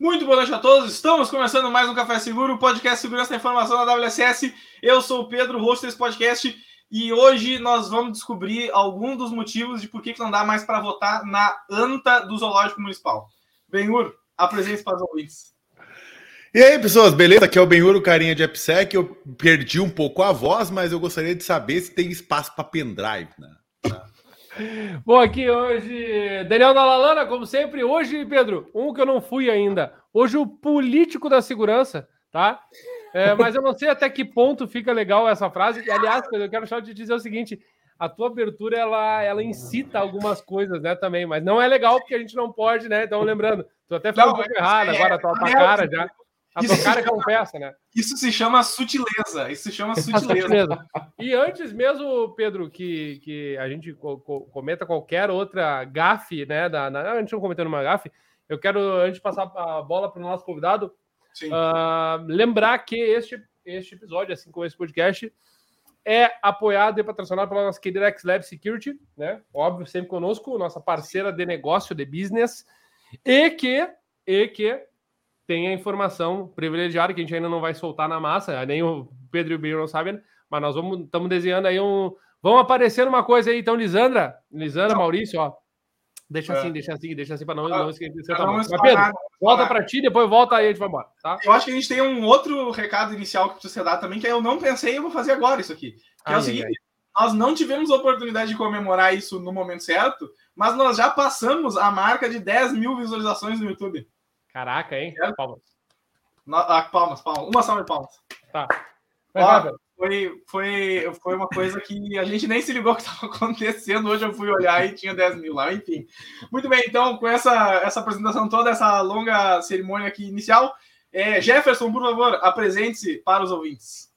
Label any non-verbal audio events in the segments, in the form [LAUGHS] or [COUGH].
Muito boa noite a todos. Estamos começando mais um Café Seguro, o podcast Segurança da Informação da WSS. Eu sou o Pedro, host desse podcast, e hoje nós vamos descobrir alguns dos motivos de por que não dá mais para votar na anta do Zoológico Municipal. Benhur, apresente para os ouvintes. E aí, pessoas, beleza? Aqui é o Benhur, carinha de AppSec. Eu perdi um pouco a voz, mas eu gostaria de saber se tem espaço para pendrive, né? Bom, aqui hoje, Daniel Dalalana, como sempre. Hoje, Pedro, um que eu não fui ainda. Hoje, o político da segurança, tá? É, mas eu não sei até que ponto fica legal essa frase. E, aliás, Pedro, eu quero só te dizer o seguinte: a tua abertura ela, ela incita algumas coisas, né? Também, mas não é legal porque a gente não pode, né? Então, lembrando, tu até falou um pouco errado é, agora, a tua, tua cara já. A isso cara confessa, né? Isso se chama sutileza. Isso se chama [LAUGHS] sutileza. sutileza. E antes mesmo, Pedro, que, que a gente co co cometa qualquer outra gafe, né? Da, na, a gente não cometendo uma gafe, eu quero, antes de passar a bola para o nosso convidado, uh, lembrar que este, este episódio, assim como esse podcast, é apoiado e patrocinado pela nossa querida XLab Security, né? Óbvio, sempre conosco, nossa parceira de negócio, de business, e que, e que tem a informação privilegiada que a gente ainda não vai soltar na massa, nem o Pedro e o Biro não sabem, mas nós vamos estamos desenhando aí um. Vão aparecer uma coisa aí, então, Lisandra, Lisandra, não. Maurício, ó. Deixa assim, é. deixa assim, deixa assim para não, não esquecer. Tá mas Pedro, volta para ti, depois volta aí, a gente vai embora. Tá? Eu acho que a gente tem um outro recado inicial que precisa dar também, que eu não pensei e eu vou fazer agora isso aqui. Que ai, é o seguinte: ai. nós não tivemos a oportunidade de comemorar isso no momento certo, mas nós já passamos a marca de 10 mil visualizações no YouTube. Caraca, hein? É? Palmas. ah, palmas, palmas. Uma salva de palmas. Tá. Ó, foi, foi, foi uma coisa que a gente nem se ligou que estava [LAUGHS] acontecendo. Hoje eu fui olhar e tinha 10 mil lá, enfim. Muito bem, então, com essa, essa apresentação toda, essa longa cerimônia aqui inicial, é, Jefferson, por favor, apresente-se para os ouvintes.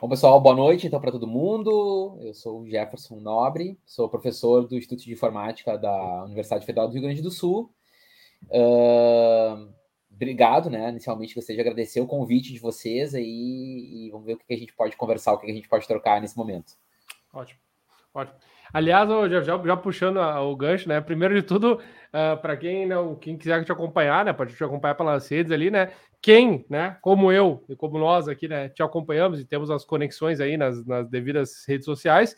Bom, pessoal, boa noite então para todo mundo. Eu sou o Jefferson Nobre, sou professor do Instituto de Informática da Universidade Federal do Rio Grande do Sul Uh, obrigado, né? Inicialmente gostaria de agradecer o convite de vocês aí e vamos ver o que a gente pode conversar, o que a gente pode trocar nesse momento. Ótimo, ótimo. Aliás, já, já, já puxando o gancho, né? Primeiro de tudo, uh, ah, para quem não, quem quiser te acompanhar, né? Pode te acompanhar pelas redes ali, né? Quem, né? Como eu e como nós aqui, né? Te acompanhamos e temos as conexões aí nas, nas devidas redes sociais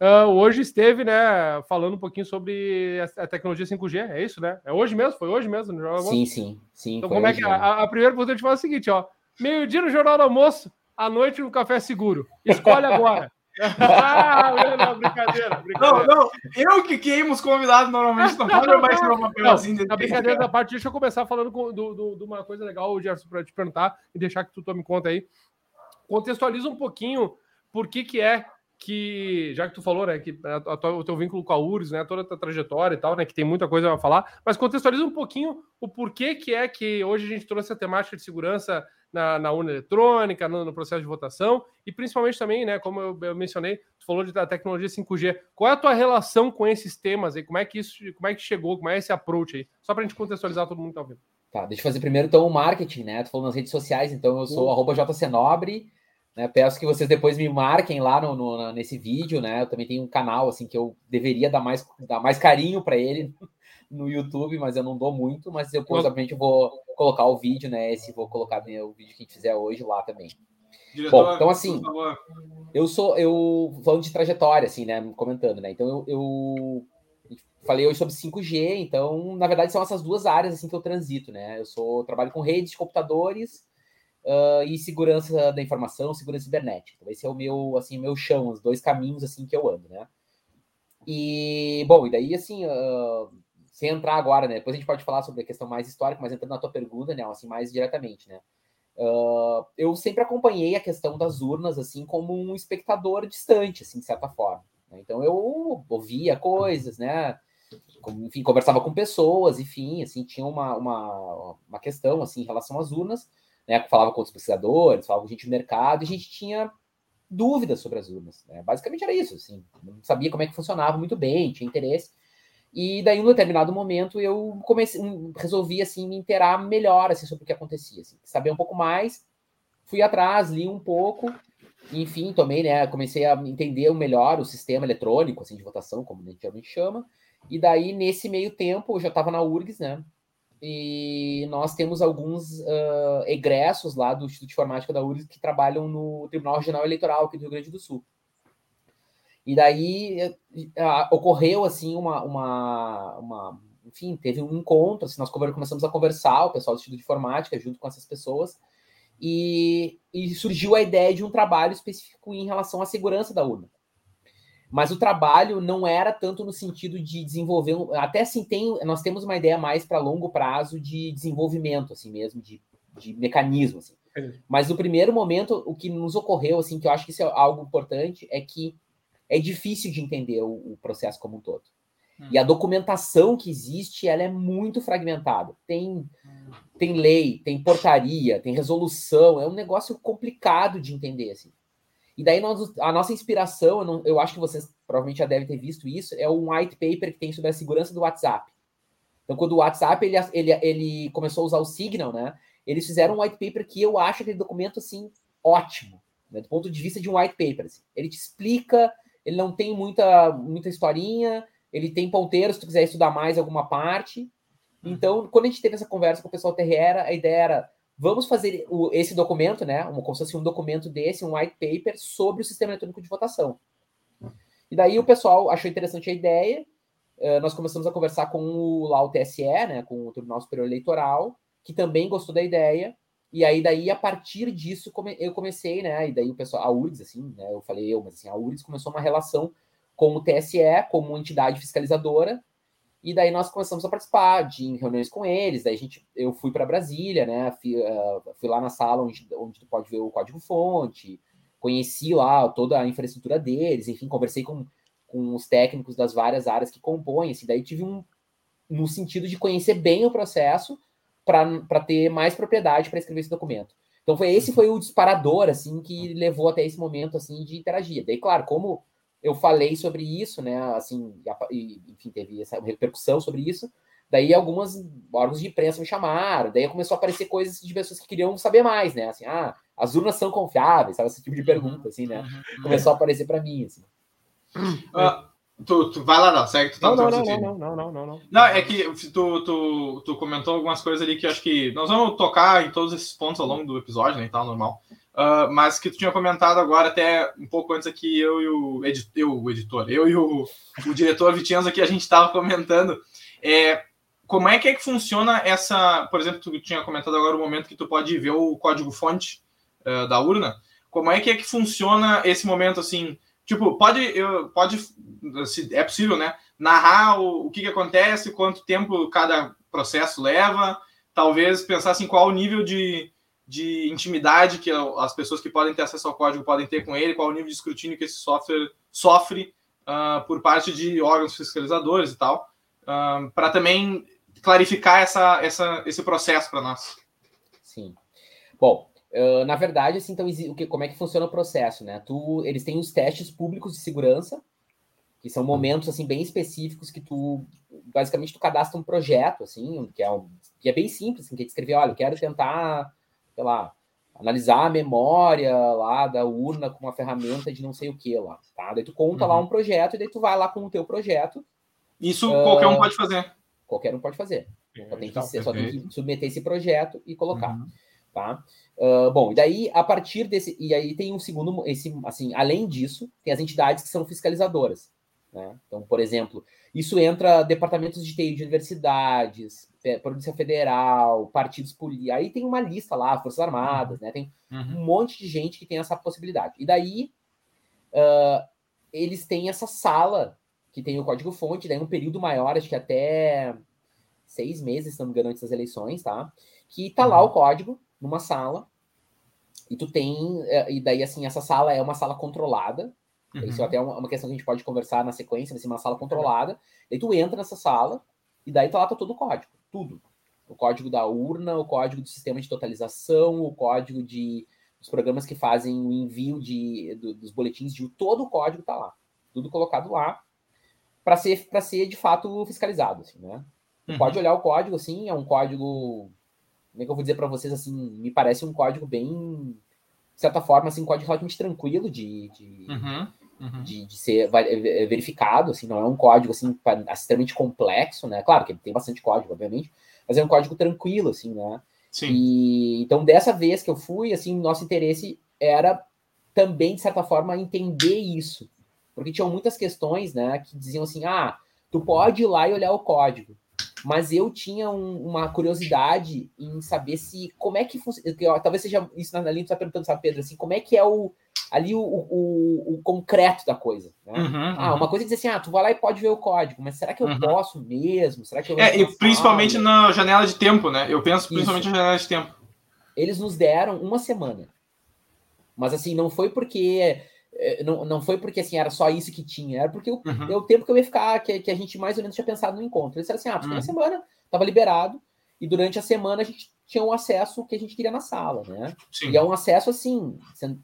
uh, hoje esteve, né, falando um pouquinho sobre a, tecnologia 5G, é isso, né? É hoje mesmo? Foi hoje mesmo no? Sim, sim, sim. Então, como é que a, a, primeira pergunta que eu te falo é a seguinte, ó. Meio-dia no Jornal do Almoço, à noite no Café Seguro. Escolhe agora. [LAUGHS] ah, não, brincadeira, brincadeira. Não, não, eu que queimo os convidados normalmente não falo mais meu papel assim. Na brincadeira da parte, deixa eu começar falando com, do, do, de uma coisa legal, Gerson, para te perguntar e deixar que tu tome conta aí. Contextualiza um pouquinho por que que é que, já que tu falou, né, que a, a, o teu vínculo com a URGS, né, toda a tua trajetória e tal, né, que tem muita coisa a falar, mas contextualiza um pouquinho o porquê que é que hoje a gente trouxe a temática de segurança na, na urna eletrônica, no, no, processo de votação, e principalmente também, né, como eu, eu, mencionei, tu falou de, da tecnologia 5G. Qual é a tua relação com esses temas aí? Como é que isso, como é que chegou, como é esse approach aí? Só para a gente contextualizar todo mundo que tá ouvindo. Tá, deixa eu fazer primeiro então o marketing, né? Tu falou nas redes sociais, então eu sou uhum. jcnobre, né, peço que vocês depois me marquem lá no, no, nesse vídeo, né? Eu também tenho um canal assim que eu deveria dar mais, dar mais carinho para ele [LAUGHS] no YouTube, mas eu não dou muito, mas eu provavelmente vou colocar o vídeo, né? Esse vou colocar o vídeo que a gente fizer hoje lá também. Diretor, Bom, então assim, eu sou eu falando de trajetória, assim, né? Comentando, né? Então eu, eu falei hoje sobre 5G, então na verdade são essas duas áreas assim que eu transito, né? Eu sou trabalho com redes de computadores uh, e segurança da informação, segurança cibernética. Então, esse é o meu, assim, meu chão, os dois caminhos, assim, que eu ando, né? E, bom, e daí, assim, uh, sem entrar agora, né? Depois a gente pode falar sobre a questão mais histórica, mas entrando na tua pergunta, né? Assim, mais diretamente, né? Uh, eu sempre acompanhei a questão das urnas, assim, como um espectador distante, assim, de certa forma. Né? Então, eu ouvia coisas, né? Enfim, conversava com pessoas, enfim, assim, tinha uma, uma, uma questão, assim, em relação às urnas, né? Falava com outros pesquisadores, falava com gente do mercado, e a gente tinha dúvidas sobre as urnas. Né? Basicamente era isso, assim, não sabia como é que funcionava muito bem, tinha interesse. E daí, em um determinado momento, eu comecei, resolvi assim me inteirar melhor assim, sobre o que acontecia, assim, saber um pouco mais. Fui atrás, li um pouco, enfim, tomei, né? Comecei a entender melhor o sistema eletrônico, assim, de votação, como a gente chama. E daí, nesse meio tempo, eu já estava na URGS, né? E nós temos alguns uh, egressos lá do Instituto de Informática da URGS que trabalham no Tribunal Regional Eleitoral aqui do Rio Grande do Sul. E daí uh, ocorreu assim uma, uma, uma, enfim, teve um encontro, assim, nós começamos a conversar, o pessoal do Instituto de Informática, junto com essas pessoas, e, e surgiu a ideia de um trabalho específico em relação à segurança da urna. Mas o trabalho não era tanto no sentido de desenvolver, até assim tem, nós temos uma ideia mais para longo prazo de desenvolvimento, assim mesmo, de, de mecanismo. Assim. Mas no primeiro momento, o que nos ocorreu, assim, que eu acho que isso é algo importante, é que é difícil de entender o, o processo como um todo. Hum. E a documentação que existe, ela é muito fragmentada. Tem, hum. tem lei, tem portaria, tem resolução, é um negócio complicado de entender, assim. E daí nós, a nossa inspiração, eu, não, eu, acho que vocês provavelmente já devem ter visto isso, é um white paper que tem sobre a segurança do WhatsApp. Então, quando o WhatsApp ele, ele, ele começou a usar o Signal, né? Eles fizeram um white paper que eu acho aquele documento assim ótimo, né, do ponto de vista de um white paper. Assim. Ele te explica, ele não tem muita muita historinha, ele tem ponteiros se tu quiser estudar mais alguma parte. Uhum. Então, quando a gente teve essa conversa com o pessoal Terreira, a ideia era vamos fazer o, esse documento, né? Uma, como se fosse um documento desse, um white paper sobre o sistema eletrônico de votação. E daí o pessoal achou interessante a ideia. Uh, nós começamos a conversar com o, lá o TSE, né? Com o Tribunal Superior Eleitoral, que também gostou da ideia. E aí, daí, a partir disso, come, eu comecei, né? E daí o pessoal, a URGS, assim, né? Eu falei eu, mas assim, a URGS começou uma relação com o TSE como entidade fiscalizadora e daí nós começamos a participar de reuniões com eles. Daí a gente, eu fui para Brasília, né? Fui, uh, fui, lá na sala onde, onde tu pode ver o código-fonte, conheci lá toda a infraestrutura deles, enfim, conversei com, com os técnicos das várias áreas que compõem. Assim, daí tive um no sentido de conhecer bem o processo para ter mais propriedade para escrever esse documento. Então foi esse foi o disparador assim que levou até esse momento assim de interagir. Daí, claro, como eu falei sobre isso, né? Assim, e, enfim, teve essa repercussão sobre isso. Daí algumas órgãos de imprensa me chamaram, daí começou a aparecer coisas de pessoas que queriam saber mais, né? Assim, ah, as urnas são confiáveis, sabe? Esse tipo de uhum. pergunta, assim, né? Uhum. Começou a aparecer para mim, assim. Uh, tu, tu, vai lá, não, segue, tu tá não, não, não, não, não, não, não, não. Não, é que tu, tu, tu comentou algumas coisas ali que eu acho que nós vamos tocar em todos esses pontos ao longo do episódio, né, e tal, normal. Uh, mas que tu tinha comentado agora, até um pouco antes aqui, eu e o, edit eu, o editor, eu e o, o diretor Vitinho aqui, a gente estava comentando. É, como é que é que funciona essa, por exemplo, tu tinha comentado agora o momento que tu pode ver o código-fonte uh, da urna. Como é que é que funciona esse momento assim? Tipo, pode, eu, pode, se é possível, né? Narrar o, o que, que acontece, quanto tempo cada processo leva, talvez pensar assim, qual o nível de, de intimidade que as pessoas que podem ter acesso ao código podem ter com ele, qual o nível de escrutínio que esse software sofre uh, por parte de órgãos fiscalizadores e tal, uh, ah, para também clarificar essa, essa, esse processo para nós. Sim. Bom, uh, na verdade, assim, então, o que, como é que funciona o processo, né? Tu, eles têm os testes públicos de segurança, que são momentos assim bem específicos que tu basicamente tu cadastra um projeto assim que é um, que é bem simples assim, que é escrever olha eu quero tentar sei lá, analisar a memória lá da urna com uma ferramenta de não sei o que lá, tá? Daí tu conta uhum. lá um projeto e daí tu vai lá com o teu projeto. Isso uh, qualquer um pode fazer. Qualquer um pode fazer. Só tem que, ser, só tem que submeter esse projeto e colocar, uhum. tá? Uh, bom, e daí a partir desse e aí tem um segundo, esse assim, além disso, tem as entidades que são fiscalizadoras, né? Então, por exemplo, isso entra departamentos de TI de universidades, Polícia Federal, partidos políticos. Aí tem uma lista lá, Forças Armadas, né? Tem uhum. um monte de gente que tem essa possibilidade. E daí uh, eles têm essa sala que tem o código-fonte, daí um período maior, acho que até seis meses, se não me engano, antes das eleições, tá? Que tá uhum. lá o código numa sala. E tu tem. Eh, e daí, assim, essa sala é uma sala controlada, Uhum. Isso até é uma questão que a gente pode conversar na sequência, vai ser uma sala controlada. Uhum. Aí tu entra nessa sala e daí tá lá tá todo o código, tudo. O código da urna, o código do sistema de totalização, o código de os programas que fazem o envio de, do, dos boletins de todo o código tá lá, tudo colocado lá para ser para ser de fato fiscalizado, assim, né? Uhum. Pode olhar o código assim, é um código como é que eu vou dizer para vocês assim, me parece um código bem de certa forma assim, um código relativamente tranquilo de, de uhum uhum. de, de, ser é, é verificado, assim, não é um código assim extremamente complexo, né? Claro que ele tem bastante código, obviamente, mas é um código tranquilo, assim, né? Sim. E, então, dessa vez que eu fui, assim, nosso interesse era também, de certa forma, entender isso. Porque tinham muitas questões, né, que diziam assim, ah, tu pode ir lá e olhar o código. Mas eu tinha um, uma curiosidade em saber se, como é que funciona, talvez seja isso na linha que tu tá perguntando, sabe, Pedro, assim, como é que é o, ali o, o, o concreto da coisa. Né? Uhum, ah, uhum. uma coisa é dizer assim, ah, tu vai lá e pode ver o código, mas será que eu uhum. posso mesmo? Será que eu É, e principalmente na janela de tempo, né? Eu penso principalmente Isso. na janela de tempo. Eles nos deram uma semana. Mas assim, não foi porque eh, não, não foi porque assim era só isso que tinha, era porque o, uhum. é o tempo que eu ia ficar, que, que a gente mais ou menos tinha pensado no encontro. Eles disseram assim: ah, uma uhum. semana, tava liberado, e durante a semana a gente tinha um acesso que a gente queria na sala, né? Sim. E é um acesso assim,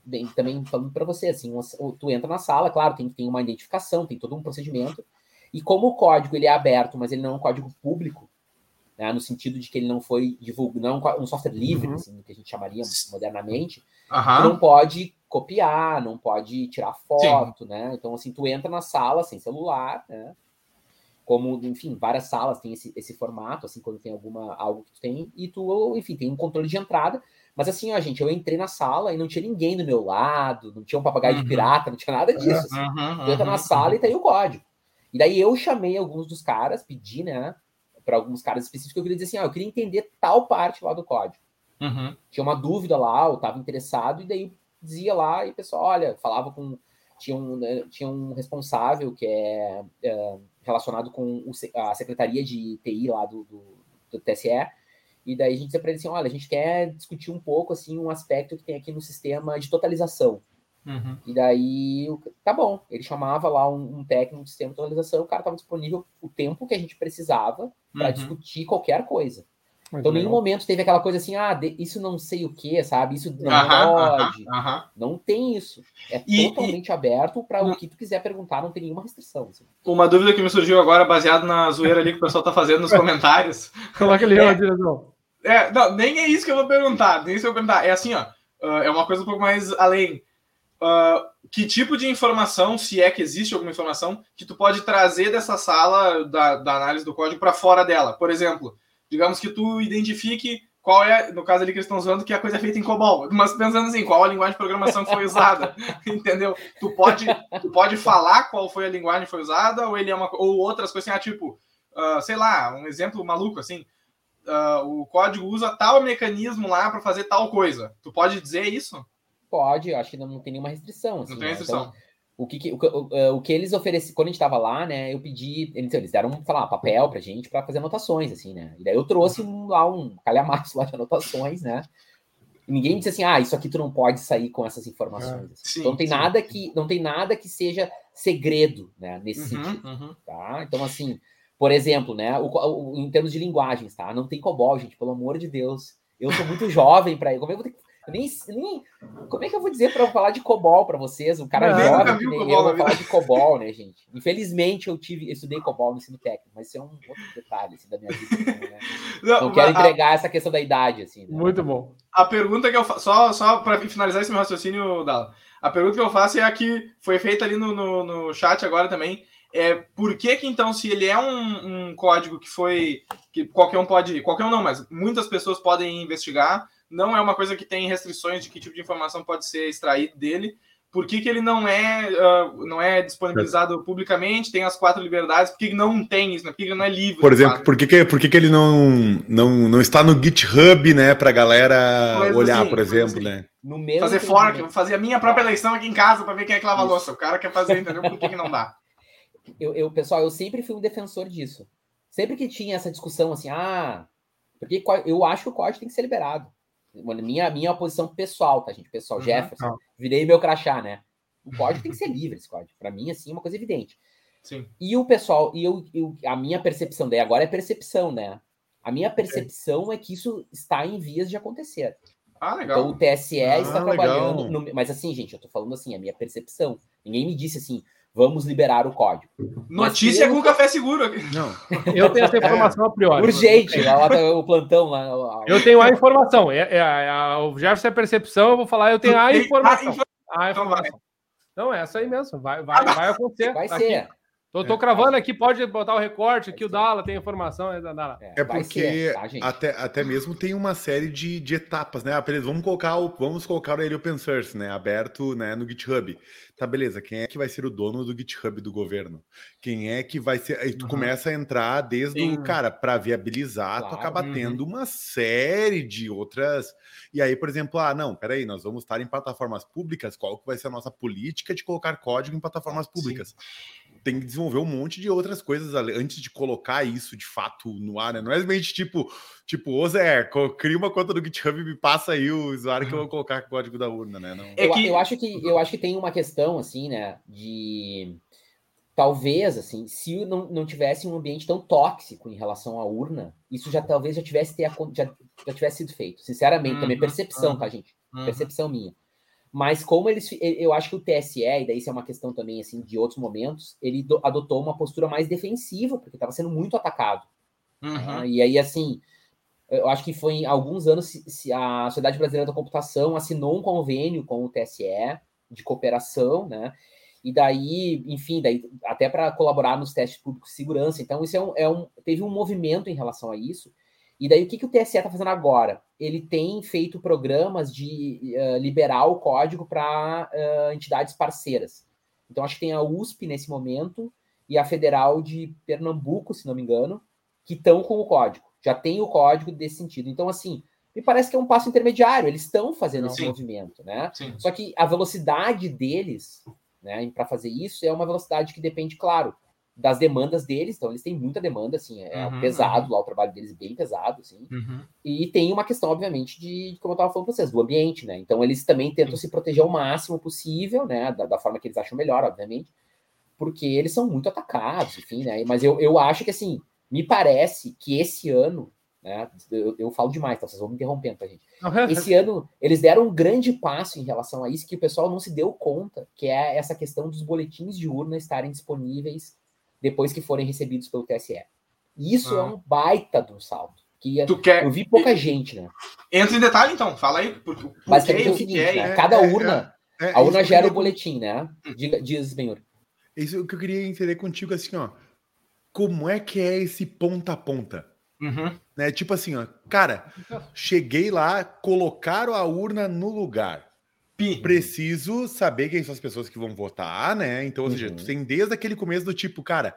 bem, também falando para você, assim, um, tu entra na sala, claro, tem, tem uma identificação, tem todo um procedimento, e como o código ele é aberto, mas ele não é um código público, né, no sentido de que ele não foi divulgado, não é um software livre, uhum. assim, que a gente chamaria modernamente, uhum. tu não pode copiar, não pode tirar foto, Sim. né? Então, assim, tu entra na sala sem celular, né? Como, enfim, várias salas têm esse, esse formato, assim, quando tem alguma algo que tu tem, e tu, enfim, tem um controle de entrada. Mas assim, ó, gente, eu entrei na sala e não tinha ninguém do meu lado, não tinha um papagaio uhum. de pirata, não tinha nada disso. Assim. Uhum, tu entra na sala e tá aí o código. E daí eu chamei alguns dos caras, pedi, né, para alguns caras específicos, eu queria dizer assim, ó, eu queria entender tal parte lá do código. Uhum. Tinha uma dúvida lá, eu estava interessado, e daí dizia lá, e o pessoal, olha, falava com. Tinha um, né, tinha um responsável que é, é relacionado com o, a secretaria de TI lá do, do, do TSE. E daí a gente dizia para ele assim: olha, a gente quer discutir um pouco assim um aspecto que tem aqui no sistema de totalização. Uhum. E daí, tá bom, ele chamava lá um, um técnico de sistema de atualização, o cara estava disponível o tempo que a gente precisava para uhum. discutir qualquer coisa. Então, em nenhum momento teve aquela coisa assim, ah, isso não sei o que, sabe? Isso não pode. Não tem isso. É e, totalmente e... aberto para o que tu quiser perguntar, não tem nenhuma restrição. Assim. Uma dúvida que me surgiu agora, baseado na zoeira ali que o pessoal tá fazendo nos [LAUGHS] comentários. Coloca ali, é, direção. É, não, nem é isso que eu vou perguntar, nem isso que eu vou perguntar. É assim, ó, uh, é uma coisa um pouco mais além. Uh, que tipo de informação, se é que existe alguma informação, que tu pode trazer dessa sala da, da análise do código para fora dela? Por exemplo, digamos que tu identifique qual é, no caso ali que eles estão usando, que a coisa é feita em COBOL, mas pensando assim, qual a linguagem de programação que foi usada, [LAUGHS] entendeu? Tu pode, tu pode falar qual foi a linguagem que foi usada, ou ele é uma, ou outras coisas assim, ah, tipo, uh, sei lá, um exemplo maluco assim, uh, o código usa tal mecanismo lá para fazer tal coisa. Tu pode dizer isso? Pode, acho que não, não tem nenhuma restrição. Assim, não tem né? restrição. Então, o que, o, o, é, o, que eles ofereciam, quando a gente estava lá, né, eu pedi, eles, eles deram, sei lá, papel pra gente para fazer anotações, assim, né, e daí eu trouxe um, lá um calhamaço lá de anotações, né, e ninguém disse assim, ah, isso aqui tu não pode sair com essas informações. Ah, assim. sim, então não tem sim. nada que, não tem nada que seja segredo, né, nesse uhum, sentido, uhum. tá, então assim, por exemplo, né, o, em termos de linguagens, tá, não tem COBOL, gente, pelo amor de Deus, eu sou muito jovem para ir, como é que eu vou ter que nem, nem, como é que eu vou dizer para falar de COBOL para vocês? Um cara não, jovem que nem eu vou falar de COBOL, né, gente? Infelizmente eu tive, eu estudei COBOL no ensino técnico, mas isso é um outro detalhe assim, da minha vida. Né? [LAUGHS] Não, não quero entregar a... essa questão da idade, assim. Né? Muito bom. A pergunta que eu faço, só, só para finalizar esse meu raciocínio, Dala, a pergunta que eu faço é a que foi feita ali no, no, no chat agora também. É, por que que então, se ele é um, um código que foi que qualquer um pode, qualquer um não, mas muitas pessoas podem investigar, não é uma coisa que tem restrições de que tipo de informação pode ser extraído dele. Por que, que ele não é, uh, não é disponibilizado publicamente? Tem as quatro liberdades. Por que, que não tem isso? Né? Por que, que não é livre? Por exemplo, por que, que, por que, que ele não, não, não está no GitHub, né? Para galera Mas, olhar, assim, por exemplo, assim, né? Fazer fork, eu fazer a minha própria eleição aqui em casa para ver quem é que lava a louça. O cara quer fazer, entendeu? Por que, que não dá? Eu, eu, pessoal, eu sempre fui um defensor disso. Sempre que tinha essa discussão assim, ah, porque eu acho que o código tem que ser liberado minha, minha posição pessoal, tá, gente? Pessoal, uhum, Jefferson, não. virei meu crachá, né? O código tem que ser livre, esse código. Para mim, assim, é uma coisa evidente. Sim. E o pessoal, e eu, eu, a minha percepção daí agora é percepção, né? A minha percepção okay. é que isso está em vias de acontecer. Ah, legal. Então o TSE ah, está trabalhando. No, mas assim, gente, eu tô falando assim, a minha percepção. Ninguém me disse assim, vamos liberar o código. Notícia eu... com café seguro. Não, eu tenho essa informação a priori. Urgente, lá, tá o plantão lá. Eu tenho a informação. É, é, é, o Jefferson é percepção, eu vou falar, eu tenho a informação. A informação. É essa aí mesmo. Vai, vai, vai acontecer. Vai ser. Tô, tô é, cravando aqui, pode botar o recorte aqui, o Dala tem informação. É, é, é porque ser, tá, até, até mesmo tem uma série de, de etapas, né? Ah, beleza, vamos colocar o, vamos colocar ele open source, né? Aberto né, no GitHub. Tá, beleza, quem é que vai ser o dono do GitHub do governo? Quem é que vai ser. Aí tu uhum. começa a entrar desde Sim. o cara, para viabilizar, claro. tu acaba uhum. tendo uma série de outras. E aí, por exemplo, ah, não, peraí, nós vamos estar em plataformas públicas, qual que vai ser a nossa política de colocar código em plataformas públicas? Sim tem que desenvolver um monte de outras coisas antes de colocar isso de fato no ar, né? Não é simplesmente tipo, tipo, ô Zé, cria uma conta do GitHub e me passa aí o usuário que eu vou colocar o código da urna, né? Não... É que... eu, eu, acho que, eu acho que tem uma questão, assim, né, de talvez, assim, se não, não tivesse um ambiente tão tóxico em relação à urna, isso já talvez já tivesse, ter, já, já tivesse sido feito. Sinceramente, uhum, também percepção, uhum, tá, gente? Uhum. Percepção minha. Mas como eles, eu acho que o TSE, e daí isso é uma questão também assim de outros momentos, ele adotou uma postura mais defensiva, porque estava sendo muito atacado. Uhum. Uh, e aí, assim, eu acho que foi em alguns anos se a Sociedade Brasileira da Computação assinou um convênio com o TSE de cooperação, né? E daí, enfim, daí até para colaborar nos testes públicos de segurança. Então, isso é um, é um, teve um movimento em relação a isso. E daí, o que, que o TSE está fazendo agora? Ele tem feito programas de uh, liberar o código para uh, eh, entidades parceiras. Então, acho que tem a USP nesse momento e a Federal de Pernambuco, se não me engano, que estão com o código. Já tem o código desse sentido. Então, assim, me parece que é um passo intermediário. Eles estão fazendo Sim. esse movimento, né? Sim. Só que a velocidade deles, né, para fazer isso, é uma velocidade que depende, claro, das demandas deles, então eles têm muita demanda, assim, é uhum, pesado uhum. lá, o trabalho deles é bem pesado, assim, uhum. e tem uma questão, obviamente, de, como eu estava falando para vocês, do ambiente, né, então eles também tentam se proteger o máximo possível, né, da, da, forma que eles acham melhor, obviamente, porque eles são muito atacados, enfim, né, mas eu, eu acho que, assim, me parece que esse ano, né, eu, eu falo demais, tá, vocês vão me interrompendo, tá, gente, esse ano eles deram um grande passo em relação a isso, que o pessoal não se deu conta, que é essa questão dos boletins de urna estarem disponíveis depois que forem recebidos pelo TSE. Isso é ah. é um baita um salto. Que tu quer... Eu vi pouca gente, né? Entra em detalhe, então. Fala aí. Por, por Basicamente é o seguinte, é, né? Cada é, urna, é, é a urna gera o boletim, né? Diga, diz, Benhur. Isso é o que eu queria entender contigo, assim, ó. Como é que é esse ponta a ponta? Uhum. Né? Tipo assim, ó, cara, cheguei lá, colocaram a urna no lugar. Preciso saber quem são as pessoas que vão votar, né? Então, ou seja, uhum. tu tem desde aquele começo do tipo, cara,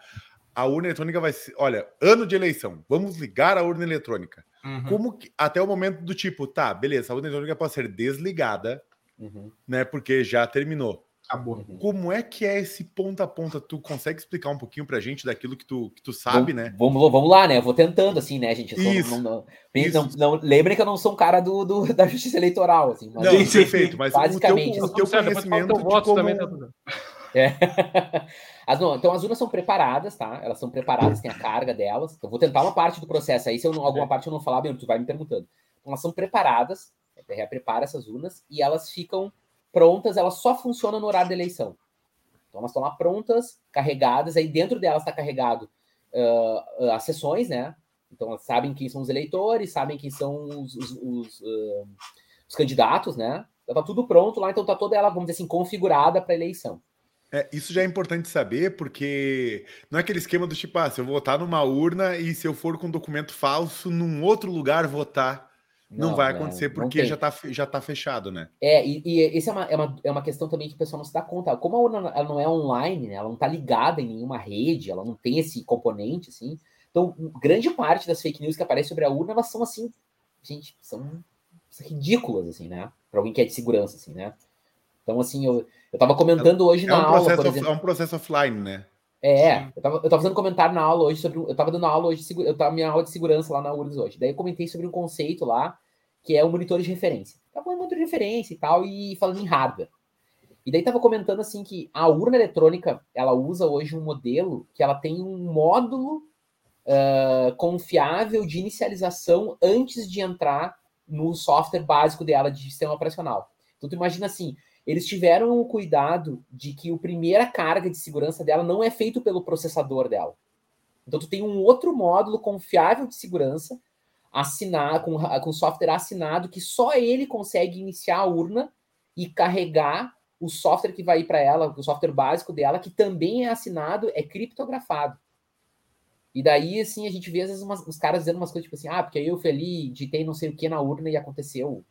a urna eletrônica vai ser. Olha, ano de eleição, vamos ligar a urna eletrônica. Uhum. Como que, até o momento do tipo, tá, beleza, a urna eletrônica pode ser desligada, uhum. né? Porque já terminou. Acabou. Uhum. Como é que é esse ponta a ponta? Tu consegue explicar um pouquinho pra gente daquilo que tu, que tu sabe, vamos, né? Vamos, vamos lá, né? Eu vou tentando, assim, né, gente? Isso, não, não, não, não, lembrem que eu não sou um cara do, do [LAUGHS] da justiça eleitoral, assim. Mas, não, sim, perfeito, mas basicamente, o teu, o teu conhecimento de como... Também tá tudo. É. [LAUGHS] As, não, então as urnas são preparadas, tá? Elas são preparadas, tem a carga delas. Eu vou tentar uma parte do processo aí, se eu não, alguma é. parte eu não falar, bem, tu vai me perguntando. Então elas são preparadas, a TRE prepara essas urnas e elas ficam prontas, elas só funcionam no horário da eleição. Então elas estão lá prontas, carregadas, aí dentro delas está carregado uh, as sessões, né? Então elas sabem quem são os eleitores, sabem quem são os, os, os, uh, os candidatos, né? Está tudo pronto lá, então está toda ela, vamos dizer assim, configurada para eleição. É, isso já é importante saber, porque não é aquele esquema do tipo, ah, se eu votar numa urna e se eu for com documento falso, num outro lugar votar. Não, não vai acontecer porque já, tá, já tá fechado, né? É, e, e isso é uma, é, uma, é uma questão também que o pessoal não se dá conta. Como a urna ela não é online, né? Ela não tá ligada em nenhuma rede, ela não tem esse componente, assim. Então, grande parte das fake news que aparecem sobre a urna, elas são assim, gente, são, ridículas, assim, né? Para alguém que é de segurança, assim, né? Então, assim, eu, eu tava comentando é, hoje é na um aula, por exemplo. É um processo offline, né? É, eu tava, eu tava fazendo comentário na aula hoje sobre. Eu tava dando aula hoje, eu tava minha aula de segurança lá na URGS hoje. Daí eu comentei sobre um conceito lá que é o monitor de referência. Tava falando monitor de referência e tal, e falando em hardware. E daí tava comentando assim que a urna eletrônica, ela usa hoje um modelo que ela tem um módulo uh, confiável de inicialização antes de entrar no software básico dela de sistema operacional. Então tu imagina assim, eles tiveram o cuidado de que a primeira carga de segurança dela não é feito pelo processador dela. Então tu tem um outro módulo confiável de segurança assinar com, com software assinado que só ele consegue iniciar a urna e carregar o software que vai ir para ela, o software básico dela, que também é assinado, é criptografado. E daí, assim, a gente vê às vezes umas, os caras dizendo umas coisas tipo assim, ah, porque eu fui ali, digitei não sei o que na urna e aconteceu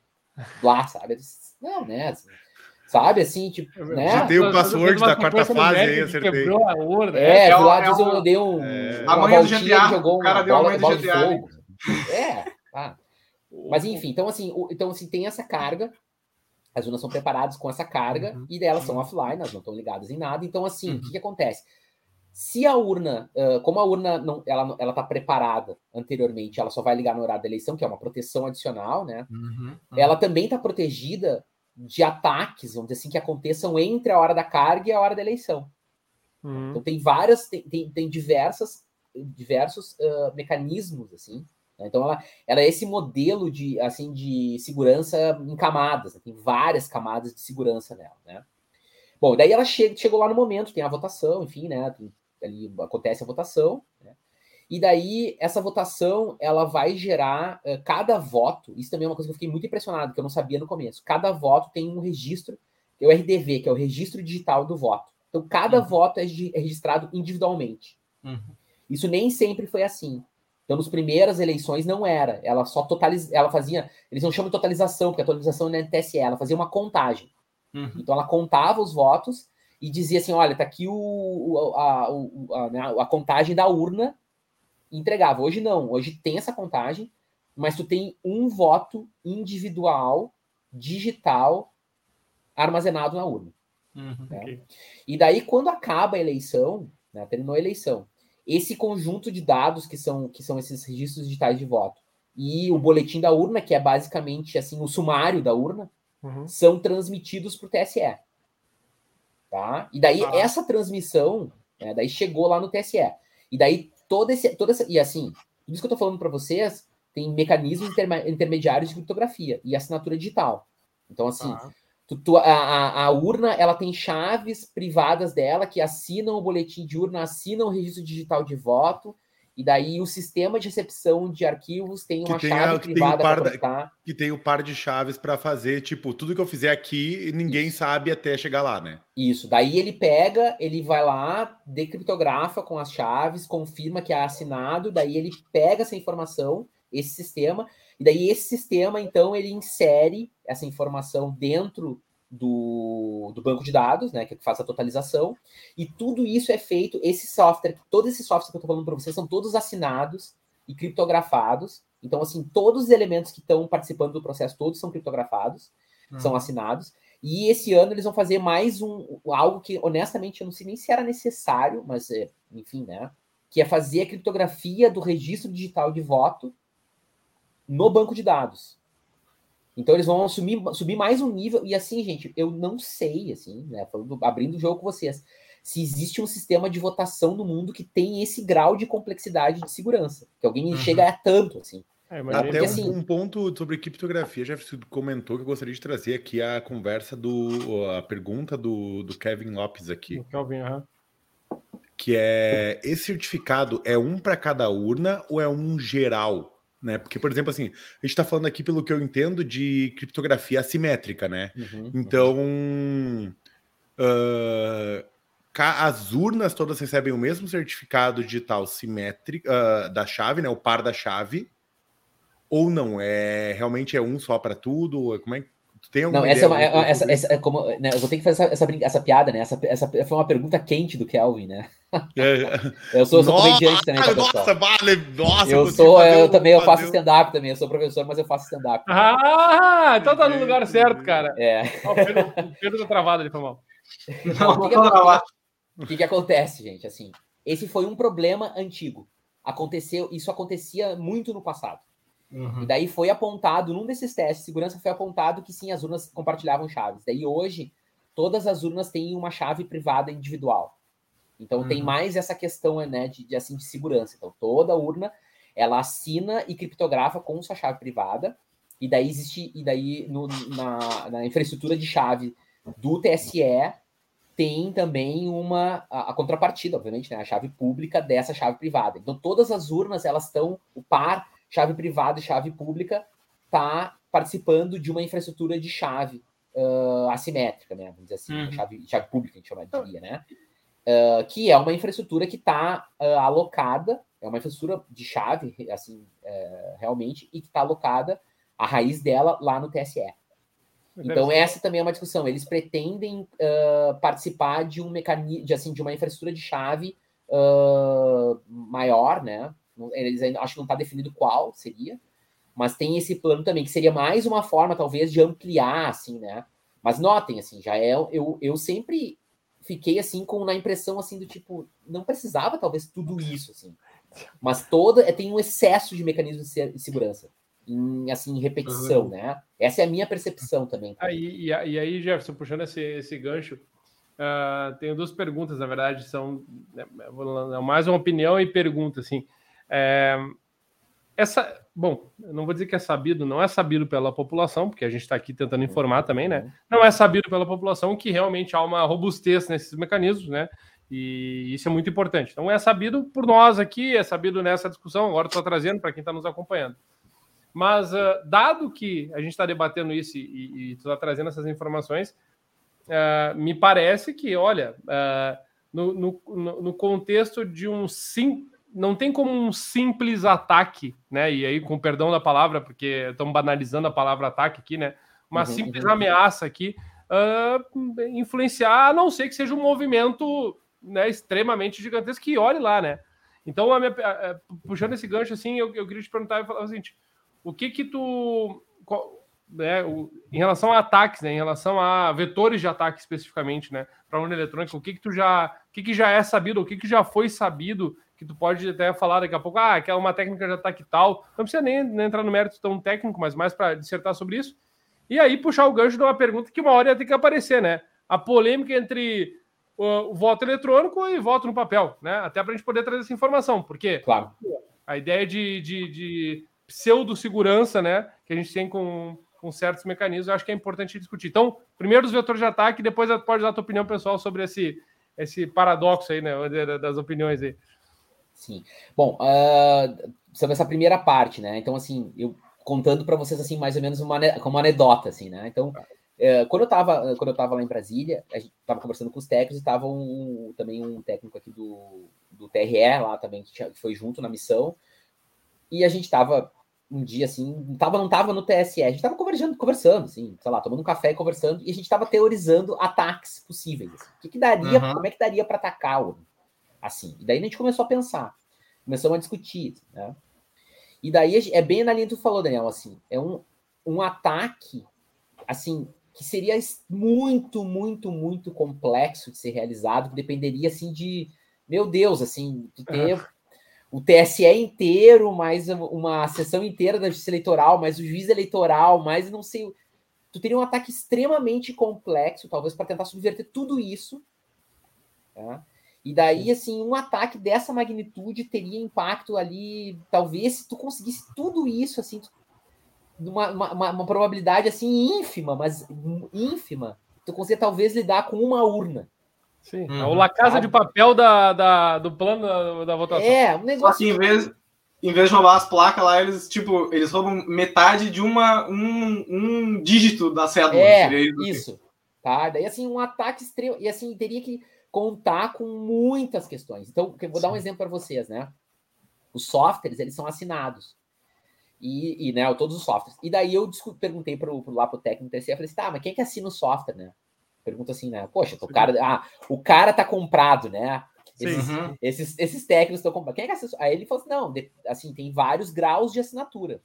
lá, sabe? Não, né? Sabe, assim, tipo, né? Digitei o password da quarta fase aí, acertei. Quebrou a urna. É, é, lá, é, é eu dei um... É. A manhã do GTA, jogou o cara deu bola, a manhã do GTA. De fogo. É, tá. Mas enfim, então assim, então assim, tem essa carga, as urnas são preparadas com essa carga uhum. e elas são offline, elas não estão ligadas em nada. Então, assim, uhum. o que, que, acontece? Se a urna, uh, como a urna não, ela ela está preparada anteriormente, ela só vai ligar no horário da eleição, que é uma proteção adicional, né? Uhum. uhum. Ela também está protegida de ataques, vamos dizer assim, que aconteçam entre a hora da carga e a hora da eleição. Uhum. Então tem várias, tem, tem, tem diversas, diversos uh, mecanismos assim né? Então ela, ela é esse modelo de assim de segurança em camadas, né? tem várias camadas de segurança nela, né? Bom, daí ela chega, chegou lá no momento, tem a votação, enfim, né? Tem, ali acontece a votação, né? E daí essa votação ela vai gerar uh, cada voto. Isso também é uma coisa que eu fiquei muito impressionado, que eu não sabia no começo. Cada voto tem um registro, que é o RDV, que é o registro digital do voto. Então cada uhum. voto é, é, registrado individualmente. Uhum. Isso nem sempre foi assim. Então, nas primeiras eleições não era. Ela só totaliza, ela fazia, eles não chamam de totalização, porque a totalização não é TSE, ela fazia uma contagem. Uhum. Então ela contava os votos e dizia assim: olha, tá aqui o, a, a, né, a, contagem da urna entregava. Hoje não, hoje tem essa contagem, mas tu tem um voto individual, digital, armazenado na urna. Uhum, né? okay. E daí, quando acaba a eleição, né, terminou a eleição, esse conjunto de dados que são, que são esses registros digitais de voto e o boletim da urna, que é basicamente assim o sumário da urna, uhum. são transmitidos para o TSE. Tá? E daí ah. essa transmissão, né, daí chegou lá no TSE. E daí todo esse, toda essa, e assim, tudo isso que eu estou falando para vocês tem mecanismos intermediários de criptografia e assinatura digital. Então assim, ah. Tu, tu, a, a, urna ela tem chaves privadas dela que assinam o boletim de urna, assinam o registro digital de voto, e daí o sistema de recepção de arquivos tem uma chave a, privada para Que tem o par de chaves para fazer, tipo, tudo que eu fizer aqui, ninguém Isso. sabe até chegar lá, né? Isso. Daí ele pega, ele vai lá, decriptografa com as chaves, confirma que é assinado, daí ele pega essa informação, esse sistema, e daí esse sistema, então, ele insere essa informação dentro do, do banco de dados, né, que faz a totalização, e tudo isso é feito, esse software, todos esses softwares que eu estou falando para vocês são todos assinados e criptografados. Então, assim, todos os elementos que estão participando do processo, todos são criptografados, uhum. são assinados. E esse ano eles vão fazer mais um algo que, honestamente, eu não sei nem se era necessário, mas, é, enfim, né? Que é fazer a criptografia do registro digital de voto no banco de dados. Então eles vão assumir, subir mais um nível. E assim, gente, eu não sei, assim, né? Falando, abrindo o jogo com vocês, se existe um sistema de votação no mundo que tem esse grau de complexidade de segurança. Que alguém uhum. chega a tanto, assim. É, Até porque, um, assim, um, ponto sobre criptografia, já comentou que eu gostaria de trazer aqui a conversa do. a pergunta do, do Kevin Lopes aqui. O Kelvin, uhum. Que é: esse certificado é um para cada urna ou é um geral? Né? Porque, por exemplo, assim, a gente está falando aqui, pelo que eu entendo, de criptografia assimétrica, né? Uhum, então, uh, as urnas todas recebem o mesmo certificado digital simétrico uh, da chave, né? O par da chave. Ou não? É realmente é um só para tudo? Como é tem não, essa é, uma, é, essa, essa, é como, né, eu vou ter que fazer essa, essa, essa, piada, né? Essa, essa foi uma pergunta quente do Kelvin, né? É, [LAUGHS] eu sou, sou comediante também. Tá, nossa, vale, nossa, eu sou, eu também eu faço stand-up também. Eu sou professor, mas eu faço stand-up. Ah, então tá no lugar certo, cara. É. o Pedro, o Pedro tá travado ali, foi mal. [LAUGHS] Não, o, que que, o que, que acontece, gente? Assim, esse foi um problema antigo. Aconteceu, isso acontecia muito no passado. Uhum. E daí foi apontado, num desses testes de segurança, foi apontado que sim, as urnas compartilhavam chaves. Daí hoje, todas as urnas têm uma chave privada individual. Então uhum. tem mais essa questão né, de, de, assim, de segurança. Então toda urna ela assina e criptografa com sua chave privada. E daí existe, e daí no, na, na infraestrutura de chave do TSE tem também uma a, a, contrapartida, obviamente, né, a chave pública dessa chave privada. Então todas as urnas elas estão o par chave privada e chave pública, está participando de uma infraestrutura de chave uh, assimétrica, né? Vamos dizer assim, uhum. chave, chave pública, a gente chamaria, né? Uh, que é uma infraestrutura que está uh, alocada, é uma infraestrutura de chave, assim, uh, realmente, e que está alocada, a raiz dela, lá no TSE. Então, essa também é uma discussão. Eles pretendem participar de um mecanismo, de, assim, de uma infraestrutura de chave maior, né? Eles ainda acho que não está definido qual seria, mas tem esse plano também, que seria mais uma forma, talvez, de ampliar, assim, né? Mas notem, assim, já é. Eu, eu sempre fiquei assim com na impressão assim do tipo, não precisava talvez tudo isso, assim. Mas toda é, tem um excesso de mecanismos de segurança. Em, assim, repetição, uhum. né? Essa é a minha percepção também. Aí, e, e aí, Jefferson, puxando esse, esse gancho, uh, tenho duas perguntas, na verdade, são né, mais uma opinião e pergunta, assim. É, essa, bom, não vou dizer que é sabido, não é sabido pela população, porque a gente está aqui tentando informar também, né? Não é sabido pela população que realmente há uma robustez nesses mecanismos, né? E isso é muito importante. Então é sabido por nós aqui, é sabido nessa discussão, agora estou trazendo para quem está nos acompanhando. Mas, uh, dado que a gente está debatendo isso e está trazendo essas informações, uh, me parece que, olha, uh, no, no, no, contexto de um sim, não tem como um simples ataque, né? E aí, com perdão da palavra, porque estamos banalizando a palavra ataque aqui, né? Uma uhum, simples uhum. ameaça aqui uh, influenciar, a não ser que seja um movimento né, extremamente gigantesco que olhe lá, né? Então, a minha, puxando esse gancho assim, eu, eu queria te perguntar e falar o seguinte: o que que tu. Qual, né, o, em relação a ataques, né, em relação a vetores de ataque especificamente, né, para a urna eletrônica, o que que tu já, o que que já é sabido, o que que já foi sabido que tu pode até falar daqui a pouco, ah, que é uma técnica de ataque tal. Não precisa nem, nem entrar no mérito tão técnico, mas mais para dissertar sobre isso. E aí puxar o gancho de uma pergunta que uma hora ia ter que aparecer, né? A polêmica entre o, o voto eletrônico e voto no papel, né? Até para a gente poder trazer essa informação, porque claro. a ideia de, de, de pseudo-segurança, né, que a gente tem com, com certos mecanismos, eu acho que é importante discutir. Então, primeiro os vetores de ataque, depois pode dar a tua opinião pessoal sobre esse, esse paradoxo aí, né, das opiniões aí. Sim. Bom, uh, sobre essa primeira parte, né? Então, assim, eu contando para vocês, assim, mais ou menos uma, como uma anedota, assim, né? Então, uh, quando eu tava, quando eu tava lá em Brasília, a gente tava conversando com os técnicos e tava um, também um técnico aqui do, do TRE lá também, que, tinha, que foi junto na missão, e a gente tava um dia assim, não tava, não tava no TSE, a gente tava conversando, conversando, assim, sei lá, tomando um café e conversando, e a gente tava teorizando ataques possíveis. Assim. O que, que daria, uhum. como é que daria para atacar o assim. E daí a gente começou a pensar, começamos a discutir, né? E daí é bem na linha que tu falou, Daniel, assim, é um, um ataque, assim, que seria muito, muito, muito complexo de ser realizado, que dependeria, assim, de, meu Deus, assim, tu ter o TSE inteiro, mais uma sessão inteira da justiça eleitoral, mais o juiz eleitoral, mais não sei, tu teria um ataque extremamente complexo, talvez para tentar subverter tudo isso, tá? E daí, assim, um ataque dessa magnitude teria impacto ali, talvez, se tu conseguisse tudo isso, assim, uma, uma, uma probabilidade, assim, ínfima, mas ínfima, tu conseguia talvez lidar com uma urna. Sim, uhum. o La Casa de Papel da, da, do plano da, da votação. É, um negócio... Só que em vez, em vez de roubar as placas lá, eles, tipo, eles roubam metade de uma, um, um dígito da cédula. É, isso, isso. Tá? Daí, assim, um ataque extremo, e assim, teria que contar com muitas questões. Então, eu vou dar um exemplo para vocês, né? Os softwares, eles são assinados. E, e né, todos os softwares. E daí eu perguntei pro, pro, lá pro técnico TCE, eu falei assim, tá, mas quem é que assina o software, né? Pergunta assim, né? Poxa, o cara, ah, o cara tá comprado, né? Esses, uhum. esses, esses, técnicos estão comprados. Quem é que assina? Aí ele falou assim, não, assim, tem vários graus de assinatura.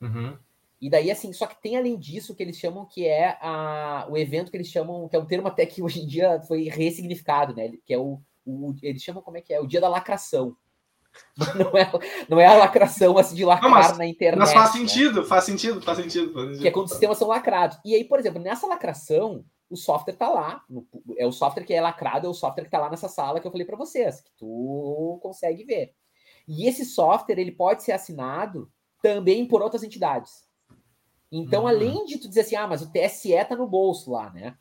Uhum. E daí, assim, só que tem além disso que eles chamam que é a, o evento que eles chamam, que é um termo até que hoje em dia foi ressignificado, né? Que é o, o eles chamam como é que é? O dia da lacração. [LAUGHS] Não é, não é a lacração assim de lacrar não, mas, na internet. Mas faz né? sentido, faz sentido, faz sentido, faz sentido. Que é quando os sistemas são lacrados. E aí, por exemplo, nessa lacração, o software tá lá. No, é o software que é lacrado, é o software que tá lá nessa sala que eu falei para vocês, que tu consegue ver. E esse software, ele pode ser assinado também por outras entidades. Então, uhum. além de tu dizer assim, ah, mas o TSE tá no bolso lá, né?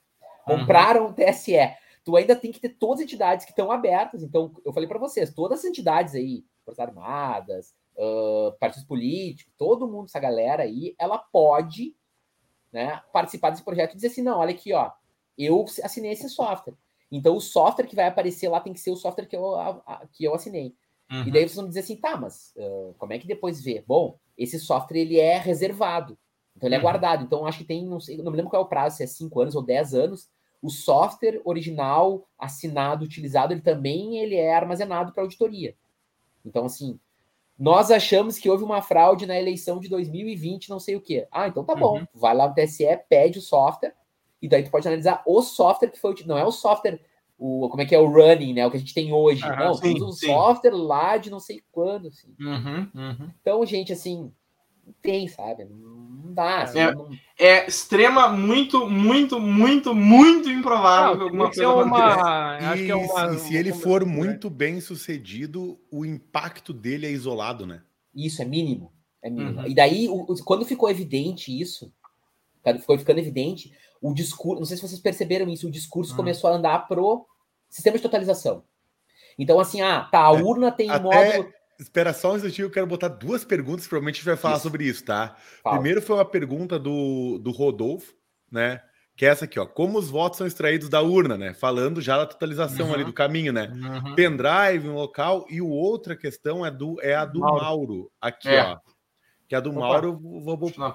Uhum. Compraram uhum. o TSE. Tu ainda tem que ter todas as entidades que estão abertas. Então, eu falei para vocês, todas as entidades aí, Forças Armadas, uh, partidos políticos, todo mundo, essa galera aí, ela pode né, participar desse projeto e dizer assim, não, olha aqui, ó, eu assinei esse software. Então o software que vai aparecer lá tem que ser o software que eu, a, a, que eu assinei. Uhum. E daí vocês vão dizer assim, tá, mas uh, como é que depois vê? Bom, esse software ele é reservado, então ele é uhum. guardado. Então acho que tem, não sei, não me lembro qual é o prazo, se é 5 anos ou 10 anos. O software original, assinado, utilizado, ele também ele é armazenado para auditoria. Então, assim, nós achamos que houve uma fraude na eleição de 2020, não sei o quê. Ah, então tá bom. Uhum. Vai lá no TSE, pede o software, e daí tu pode analisar o software que foi Não é o software, o, como é que é o running, né? O que a gente tem hoje. Uhum, não, sim, um sim. software lá de não sei quando. Assim. Uhum, uhum. Então, gente, assim, tem, sabe? Não dá. Assim, é, não... é, extrema, muito, muito, muito, muito improvável não, que alguma coisa uma... Acho que é uma, e se ele for muito bem sucedido, o impacto dele é isolado, né? Isso, é mínimo. É mínimo. Uhum. E daí, o, quando ficou evidente isso, ficou ficando evidente, o discurso, não sei se vocês perceberam isso, o discurso uhum. começou a andar pro sistema de totalização. Então, assim, ah, tá, a é, urna tem Até... módulo Espera só um instantinho, eu quero botar duas perguntas, provavelmente a gente vai falar isso. sobre isso, tá? Fala. Primeiro foi uma pergunta do, do Rodolfo, né? Que é essa aqui, ó. Como os votos são extraídos da urna, né? Falando já da totalização uhum. ali do caminho, né? Uhum. Pendrive, um local. E o outra questão é, do, é a do Mauro. Mauro aqui, é. ó. Que é a do Opa. Mauro. Vou, vou, Não,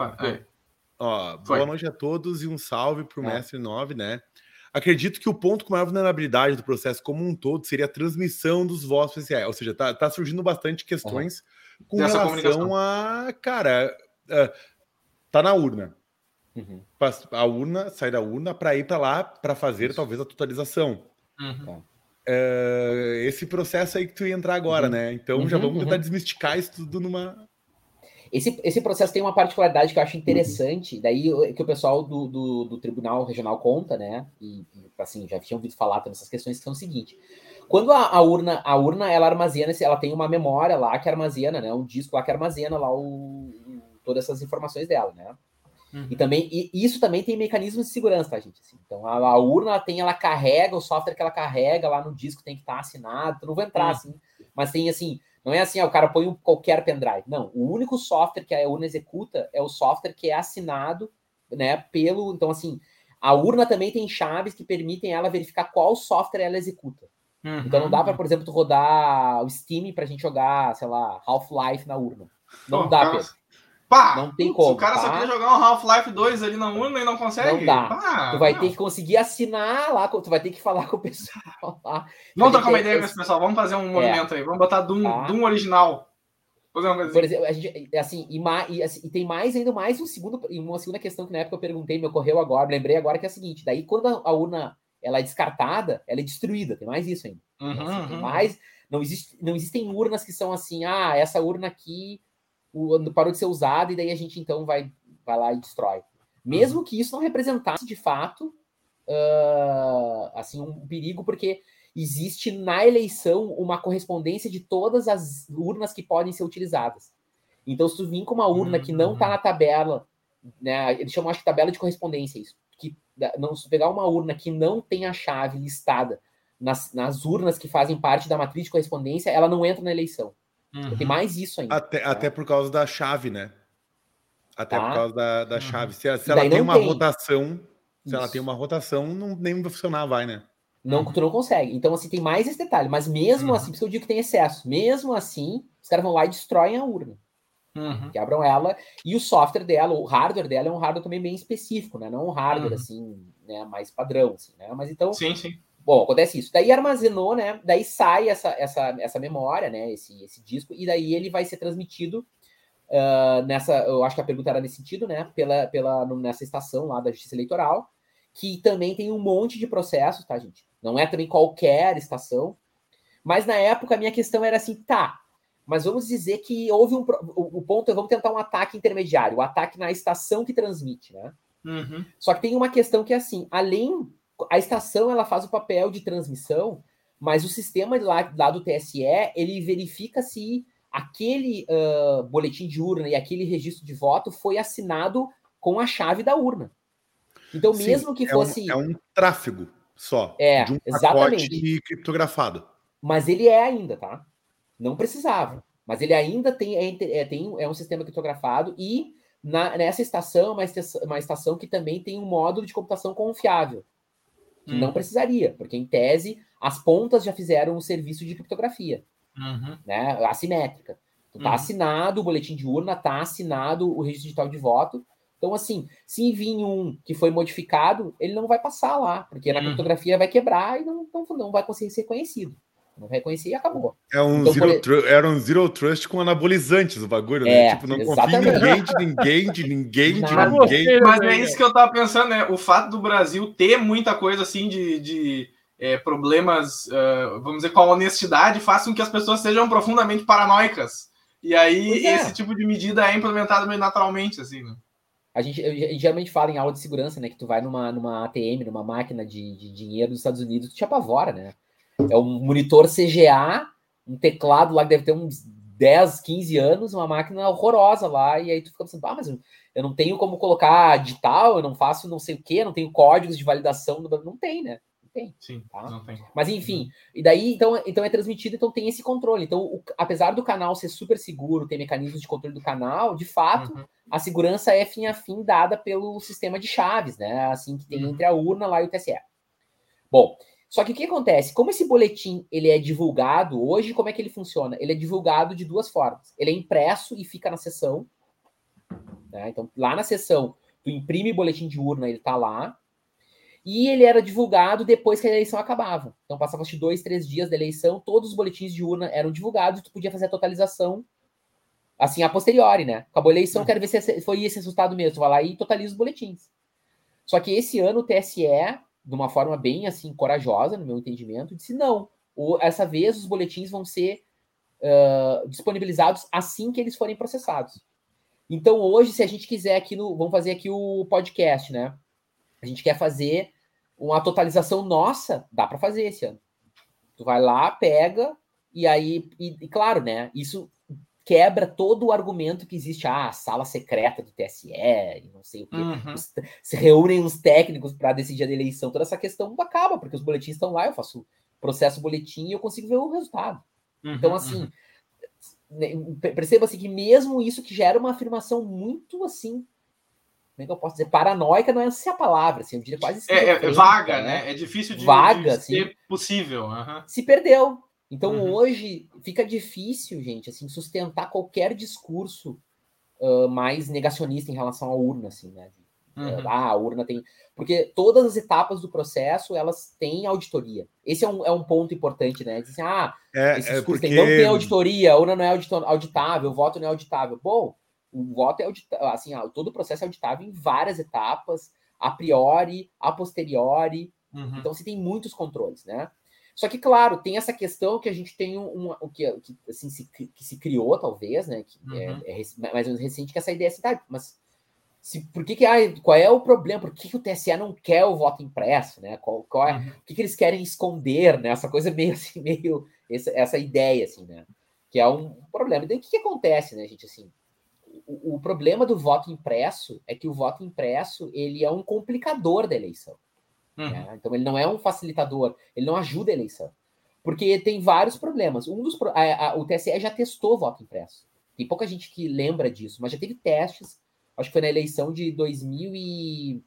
ó, boa noite a todos e um salve pro é. Mestre 9, né? Acredito que o ponto com maior vulnerabilidade do processo como um todo seria a transmissão dos votos especiais. Ou seja, tá, tá surgindo bastante questões uhum. com Dessa relação a. Cara, uh, tá na urna. Uhum. A urna sai da urna para ir para lá para fazer Isso. talvez a totalização. Uhum. Uh, esse processo aí que tu ia entrar agora, uhum. né? Então já uhum, vamos tentar uhum. desmistificar isso tudo numa, esse, esse processo tem uma particularidade que eu acho interessante, daí que o pessoal do, do, do Tribunal Regional conta, né? E, assim, já tinha ouvido falar também essas questões que são o seguinte. Quando a, a, urna, a urna ela armazena, ela tem uma memória lá que armazena, né? Um disco lá que armazena lá o, todas essas informações dela, né? Uhum. E também e isso também tem mecanismos de segurança, tá, gente? Assim, então a, a, urna ela tem, ela carrega o software que ela carrega lá no disco tem que estar tá assinado. Não vou entrar uhum. assim, mas tem assim não é assim, ah, o cara põe um qualquer pendrive. Não, o único software que a urna executa é o software que é assinado, né, pelo, então assim, a urna também tem chaves que permitem ela verificar qual software ela executa. Uhum. Então não dá para, por exemplo, rodar o Steam para a gente jogar, sei lá, Half-Life na urna. Não oh, dá, Pedro. Pá, não tem como. O cara tá? só quer jogar um Half-Life 2 ali na urna e não consegue. Não dá. Pá, tu vai não. ter que conseguir assinar lá, tu vai ter que falar com o pessoal lá. Vamos trocar uma ideia com esse pessoal, vamos fazer um é. movimento aí. Vamos botar Doom, tá. Doom original. Por exemplo, a gente, é assim, e, e, assim, e, tem mais ainda mais um segundo, uma segunda questão que na época eu perguntei, me ocorreu agora, lembrei agora que é a seguinte: daí quando a, a urna ela é descartada, ela é destruída, tem mais isso ainda. Uhum, assim, uhum. mais, não, existe, não existem urnas que são assim, ah, essa urna aqui o, parou de ser usado e daí a gente então vai, vai lá e destrói. Mesmo uhum. que isso não representasse de fato uh, assim um perigo, porque existe na eleição uma correspondência de todas as urnas que podem ser utilizadas. Então, se tu vir com uma urna uhum. que não está na tabela, né, eles chamam acho que tabela de correspondência isso, que não se pegar uma urna que não tem a chave listada nas, nas urnas que fazem parte da matriz de correspondência, ela não entra na eleição. Uhum. Tem mais isso ainda. Até, tá? até por causa da chave, né? Até tá. por causa da, da uhum. chave. Se, se ela tem uma tem. rotação, se isso. ela tem uma rotação, não, nem vai funcionar, vai, né? Não, tu não consegue. Então, assim, tem mais esse detalhe. Mas mesmo uhum. assim, porque eu digo que tem excesso, mesmo assim, os caras vão lá e destroem a urna. Uhum. Quebram ela. E o software dela, o hardware dela é um hardware também bem específico, né? Não um hardware, uhum. assim, né, mais padrão, assim, né? Mas então... Sim, sim. Bom, acontece isso. Daí armazenou, né? Daí sai essa, essa, essa memória, né? Esse, esse disco, e daí ele vai ser transmitido uh, nessa. Eu acho que a pergunta era nesse sentido, né? Pela, pela, nessa estação lá da Justiça Eleitoral, que também tem um monte de processos, tá, gente? Não é também qualquer estação. Mas na época a minha questão era assim, tá. Mas vamos dizer que houve um. O, o ponto é vamos tentar um ataque intermediário, o ataque na estação que transmite, né? Uhum. Só que tem uma questão que é assim, além a estação ela faz o papel de transmissão, mas o sistema lá, lá do TSE ele verifica se aquele uh, boletim de urna e aquele registro de voto foi assinado com a chave da urna. Então, Sim, mesmo que fosse. É um, é um tráfego só. É, de um exatamente. criptografado. Mas ele é ainda, tá? Não precisava. Mas ele ainda tem, é, é, tem, é um sistema criptografado e Na, nessa estação, uma estação, uma estação que também tem um módulo de computação confiável, que hum. não precisaria, porque em tese as pontas já fizeram um serviço de criptografia, uhum. né, assimétrica. Então, tá uhum. assinado o boletim de urna, tá assinado o registro digital de voto. Então, assim, se vir um que foi modificado, ele não vai passar lá, porque na uhum. criptografia vai quebrar e não, não, não vai conseguir ser conhecido. Não vai reconhecer e acabou. É um então, zero por... Era um zero trust com anabolizantes o bagulho, né? é, né? Tipo, não confia em ninguém, de ninguém, de ninguém, de ninguém. Mas é isso que eu tava pensando, né? O fato do Brasil ter muita coisa assim de, de é, problemas, uh, vamos dizer, com a honestidade, faz com que as pessoas sejam profundamente paranoicas. E aí é. esse tipo de medida é implementado meio naturalmente, assim, né? A gente, a gente, geralmente fala em aula de segurança, né? Que tu vai numa, numa ATM, numa máquina de, de dinheiro dos Estados Unidos, tu te apavora, né? É um monitor CGA, um teclado lá que deve ter uns 10, 15 anos, uma máquina horrorosa lá, e aí tu fica pensando, ah, mas eu não tenho como colocar digital, eu não faço não sei o que, não tenho códigos de validação, não tem, né? Não tem. Sim, tá? não tem. Mas enfim, e daí então, então é transmitido, então tem esse controle. Então, o, apesar do canal ser super seguro, ter mecanismos de controle do canal, de fato, uhum. a segurança é fim a fim dada pelo sistema de chaves, né? Assim que tem uhum. entre a urna lá e o TSE. Bom, só que o que acontece? Como esse boletim ele é divulgado hoje, como é que ele funciona? Ele é divulgado de duas formas. Ele é impresso e fica na sessão. Né? Então, lá na sessão, tu imprime o boletim de urna, ele tá lá. E ele era divulgado depois que a eleição acabava. Então, passava-se dois, três dias da eleição, todos os boletins de urna eram divulgados e tu podia fazer a totalização, assim, a posteriori, né? Acabou a eleição, uhum. quero ver se foi esse resultado mesmo. Tu vai lá e totaliza os boletins. Só que esse ano o TSE de uma forma bem assim corajosa, no meu entendimento, disse não. O, essa vez os boletins vão ser uh, disponibilizados assim que eles forem processados. Então hoje, se a gente quiser aqui no, vamos fazer aqui o podcast, né? A gente quer fazer uma totalização nossa, dá para fazer esse ano. Tu vai lá, pega e aí, e, e claro, né? Isso quebra todo o argumento que existe, ah, a sala secreta do TSE, e não sei o quê. Uhum. se reúnem os técnicos para decidir a eleição, toda essa questão acaba, porque os boletins estão lá, eu faço processo boletim e eu consigo ver o resultado. Uhum, então, assim, uhum. Né, perceba assim que mesmo isso que gera uma afirmação muito assim. Como é que eu posso dizer? Paranoica não é essa a palavra, assim, eu diria quase. É, é, vaga, né? É difícil de, vaga, de ser assim, possível. Se perdeu. Então uhum. hoje fica difícil, gente, assim, sustentar qualquer discurso uh, mais negacionista em relação à urna, assim, né? Uhum. Ah, a urna tem. Porque todas as etapas do processo elas têm auditoria. Esse é um, é um ponto importante, né? Dizem, assim, ah, é, esse é discurso é porque... tem, não tem auditoria, a urna não é auditável, o voto não é auditável. Bom, o voto é auditável, assim, ah, todo o processo é auditável em várias etapas, a priori, a posteriori. Uhum. Então, você tem muitos controles, né? Só que, claro, tem essa questão que a gente tem um, um que, que, assim, se, que se criou, talvez, né? Que é, uhum. é, é, mais ou menos recente, que essa ideia é assim, tá, mas se, por que, que ah, qual é o problema? Por que, que, o TSE não quer o voto impresso, né? Qual, qual é, uhum. O que, que eles querem esconder, né? Essa coisa meio [LAUGHS] assim, meio essa, essa ideia, assim, né? Que é um problema. E daí o que, que acontece, né, gente? Assim, o, o problema do voto impresso é que o voto impresso ele é um complicador da eleição. Uhum. Né? Então ele não é um facilitador, ele não ajuda a eleição. Porque tem vários problemas. Um dos a, a, o TSE já testou voto impresso. Tem pouca gente que lembra disso, mas já teve testes. Acho que foi na eleição de 2000 e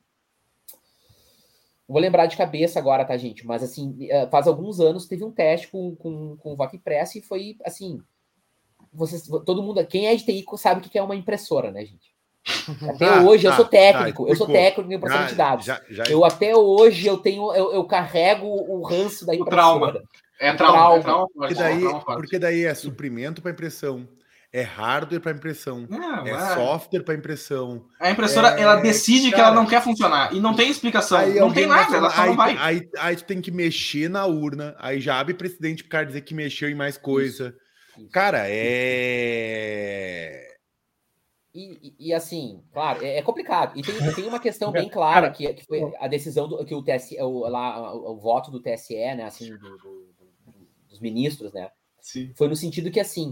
vou lembrar de cabeça agora, tá, gente? Mas assim, eh, faz alguns anos teve um teste com, com, com voto impresso e foi assim. Vocês, todo mundo, quem é de TI sabe o que é uma impressora, né, gente? Até ah, hoje, eu sou técnico, eu sou técnico em processamento de dados. Já, já, eu até hoje eu tenho, eu, eu carrego o ranço da impressora. O trauma. É trauma. É trauma. Porque, daí, porque daí é suprimento para impressão. É hardware para impressão. Não, é, é, software para impressão. A impressora, é... ela decide cara, que ela não quer funcionar. E não tem explicação. não tem nada, ela só aí, não vai. Aí, aí, tu tem que mexer na urna. Aí já abre precedente para cara dizer que mexeu em mais coisa. Isso. Isso. Cara, é. E, e, assim, claro, é, é, complicado. E tem, tem uma questão bem [LAUGHS] clara que, que foi a decisão do que o TSE, o, lá, o, o voto do TSE, né, assim, do, do, do, dos ministros, né, Sim. foi no sentido que assim,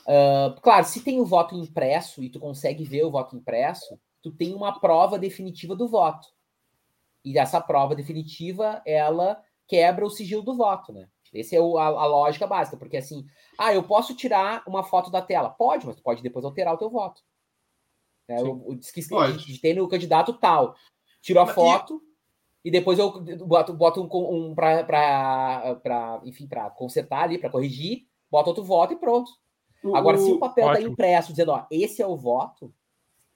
uh, claro, se tem o voto impresso e tu consegue ver o voto impresso, tu tem uma prova definitiva do voto. E essa prova definitiva, ela quebra o sigilo do voto, né? Essa é o, a, a, lógica básica, porque assim, ah, eu posso tirar uma foto da tela? Pode, mas tu pode depois alterar o teu voto. Né? Eu, eu digitei no candidato tal. Tiro a foto e, e depois eu boto, boto um, um para, enfim, para consertar ali, para corrigir, boto outro voto e pronto. Agora, se o papel está impresso dizendo, ó, esse é o voto,